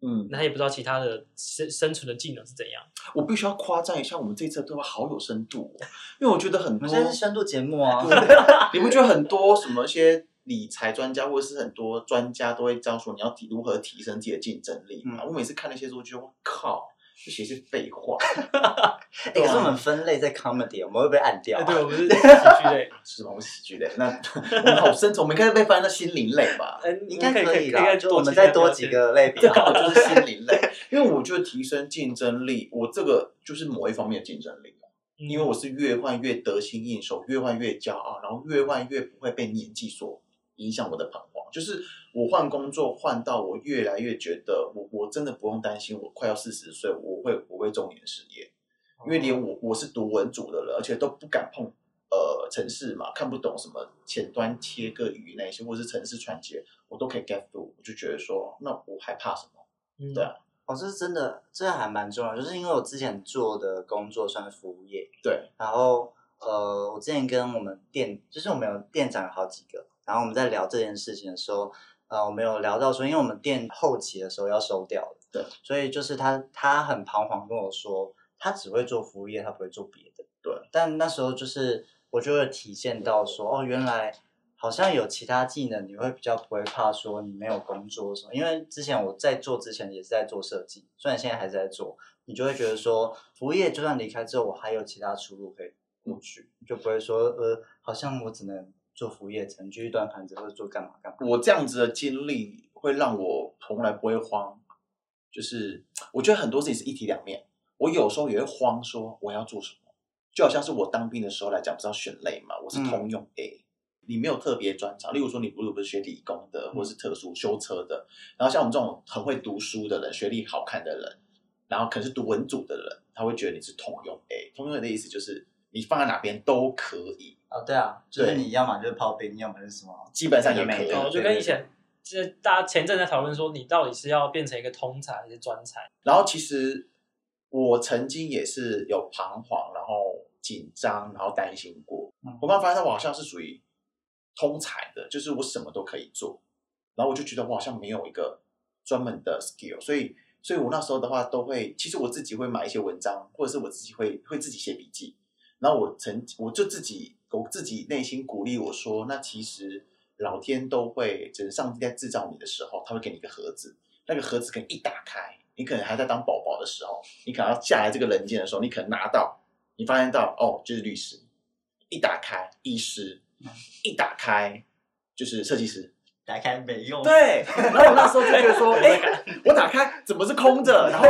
嗯，那他也不知道其他的生生存的技能是怎样。我必须要夸赞一下我们这次的对话好有深度、哦，因为我觉得很多我们，现在是深度节目啊。你不觉得很多什么一些理财专家或者是很多专家都会教说你要提如何提升自己的竞争力嘛？嗯我每次看那些书，就觉得我靠，这些是废话，哎可是我们分类在 comedy，我们会被按掉啊。对，我们是喜剧类，是吗？我喜剧类，那 我们好深层，我们应该被翻到心灵类吧？嗯，应该可可以啦，就我们再多几。个类别这刚好了。好就是心灵类，因为我觉得提升竞争力，我这个就是某一方面的竞争力。因为我是越换越得心应手，越换越骄傲，然后越换越不会被年纪所影响我的彷徨。就是我换工作换到我越来越觉得我我真的不用担心，我快要四十岁我会我会中年失业，因为连我我是读文组的人，而且都不敢碰呃城市嘛，看不懂什么前端切个语那些，或是城市传接，我都可以 get through，我就觉得说，那我还怕什么？嗯。对啊。哦，这是真的，这还蛮重要，就是因为我之前做的工作算是服务业，对，然后呃，我之前跟我们店，就是我们有店长有好几个，然后我们在聊这件事情的时候，呃，我们有聊到说，因为我们店后期的时候要收掉了，对，所以就是他他很彷徨跟我说，他只会做服务业，他不会做别的，对，但那时候就是我就会体现到说，哦，原来。好像有其他技能，你会比较不会怕说你没有工作什么，因为之前我在做之前也是在做设计，虽然现在还是在做，你就会觉得说服务业就算离开之后，我还有其他出路可以过去，你就不会说呃，好像我只能做服务业，只能继续端盘子或者做干嘛干嘛。我这样子的经历会让我从来不会慌，就是我觉得很多事情是一体两面。我有时候也会慌，说我要做什么，就好像是我当兵的时候来讲，不是要选类嘛，我是通用 A，、你没有特别专长，例如说你不是不是学理工的，或是特殊修车的，然后像我们这种很会读书的人，学历好看的人，然后可能是读文组的人，他会觉得你是通用 A。通用 A 的意思就是你放在哪边都可以，哦，对啊，就是对你要么就是炮兵，要么是什么，基本上也可以。对对哦，就跟以前，这大家前阵在讨论说，你到底是要变成一个通才还是专才？然后其实我曾经也是有彷徨，然后紧张，然后担心过。嗯我慢慢发现我好像是属于通才的，就是我什么都可以做。然后我就觉得我好像没有一个专门的 skill，所以，所以我那时候的话都会，其实我自己会买一些文章，或者是我自己会会自己写笔记。然后我曾我就自己我自己内心鼓励我说，那其实老天都会，就是上帝在制造你的时候，他会给你一个盒子，那个盒子可能一打开，你可能还在当宝宝的时候，你可能要下来这个人间的时候，你可能拿到，你发现到哦，就是律师，一打开医师，一打开就是设计师。打开没用。对，然后我那时候就觉得说，哎、我打开怎么是空的？然后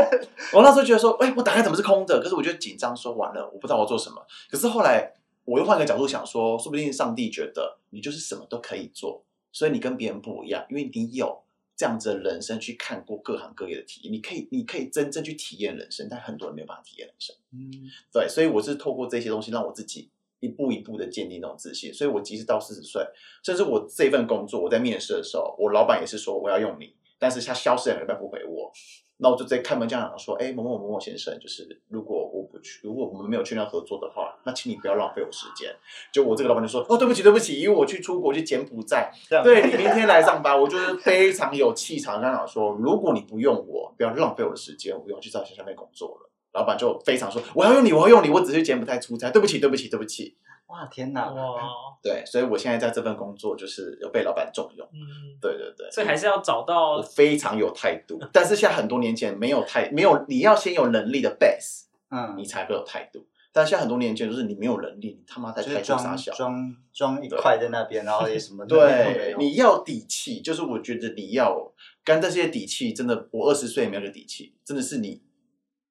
我那时候觉得说，哎、我打开怎么是空的？可是我就紧张，说完了，我不知道我要做什么。可是后来我又换个角度想说，说不定上帝觉得你就是什么都可以做，所以你跟别人不一样，因为你有这样子的人生去看过各行各业的体验，你可以，你可以真正去体验人生，但很多人没有办法体验人生。嗯，对，所以我是透过这些东西让我自己一步一步的建立那种自信。所以我即使到四十岁，甚至我这份工作，我在面试的时候，我老板也是说我要用你，但是他消失两个礼拜不回我，那我就直接开门见山说，哎，某某某某先生，就是如果我不去，如果我们没有去那合作的话，那请你不要浪费我时间。就我这个老板就说，哦，对不起，对不起，因为我去出国去柬埔寨，对你明天来上班，我就是非常有气场，跟他讲说，如果你不用我，不要浪费我的时间，我要去找下面工作了。老板就非常说，我要用你，我要用你，我只是柬埔寨出差，对不起，对不起，对不起。哇，天哪！哇，对，所以我现在在这份工作就是有被老板重用。嗯，对对对，所以还是要找我到非常有态度，但是现在很多年前没有态，没有你要先有能力的 base，嗯你，才会有态度。但现在很多年前就是你没有能力，你他妈在就是态度傻笑。装装一块在那边，然后也什么 都没有对，你要底气，就是我觉得你要干这些底气，真的，我二十岁也没有这个底气，真的是你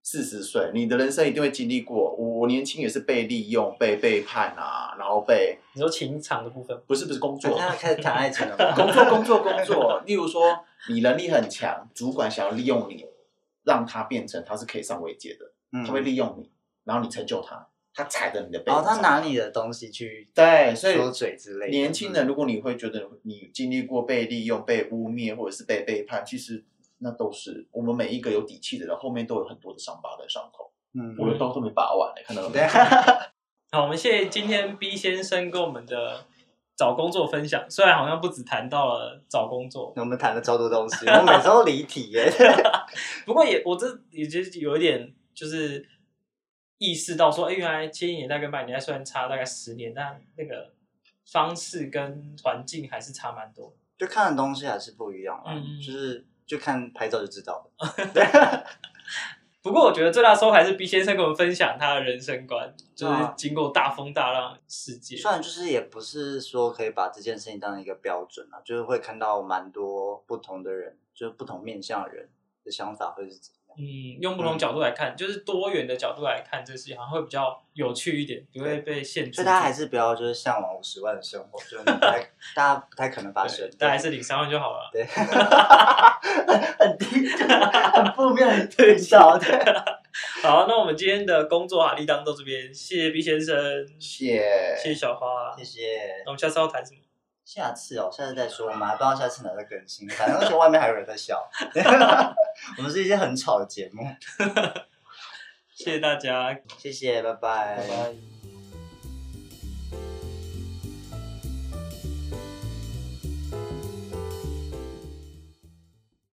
四十岁，你的人生一定会经历过。我我年轻也是被利用、被背叛啊，然后被你说情场的部分，不是不是工作现，在开始谈爱情了吗？工作工作工作。例如说，你能力很强，主管想要利用你，让他变成他是可以上位阶的，嗯他会利用你，然后你成就他，他踩着你的背然后他拿你的东西去对，所以说嘴之类的。年轻人，如果你会觉得你经历过被利用、被污蔑或者是被背叛，其实那都是我们每一个有底气的人后面都有很多的伤疤跟伤口。嗯，我的刀都没拔完呢，看到了 没对？好，我们谢谢今天 B 先生跟我们的找工作分享。虽然好像不止谈到了找工作，我们谈了超多东西，我每次都离题耶。不过也我这也就是有一点就是意识到说，哎，原来七零年代跟八零年代虽然差大概十年，但那个方式跟环境还是差蛮多的。就看的东西还是不一样啊，嗯就是就看拍照就知道了。不过我觉得最大收获还是 B 先生跟我们分享他的人生观，就是啊经过大风大浪的世界。虽然就是也不是说可以把这件事情当成一个标准啊，就是会看到蛮多不同的人，就是不同面向的人的想法会是怎样。嗯，用不同角度来看，就是多元的角度来看这个事情，好像会比较有趣一点，不会被限制住。所以大家还是不要就是向往五十万的生活，就是不太 大家不太可能发生对，。大家还是领三万就好了。对，很低，很负面的 对照。对，好，那我们今天的工作哈利当到这边，谢谢毕先生，谢谢谢小花，谢谢。那我们下次要谈什么？下次哦，下次再说，我们还不知道下次哪个更新，反正那时候外面还有人在笑。我们是一些很吵的节目，谢谢大家，谢谢，拜拜。拜拜。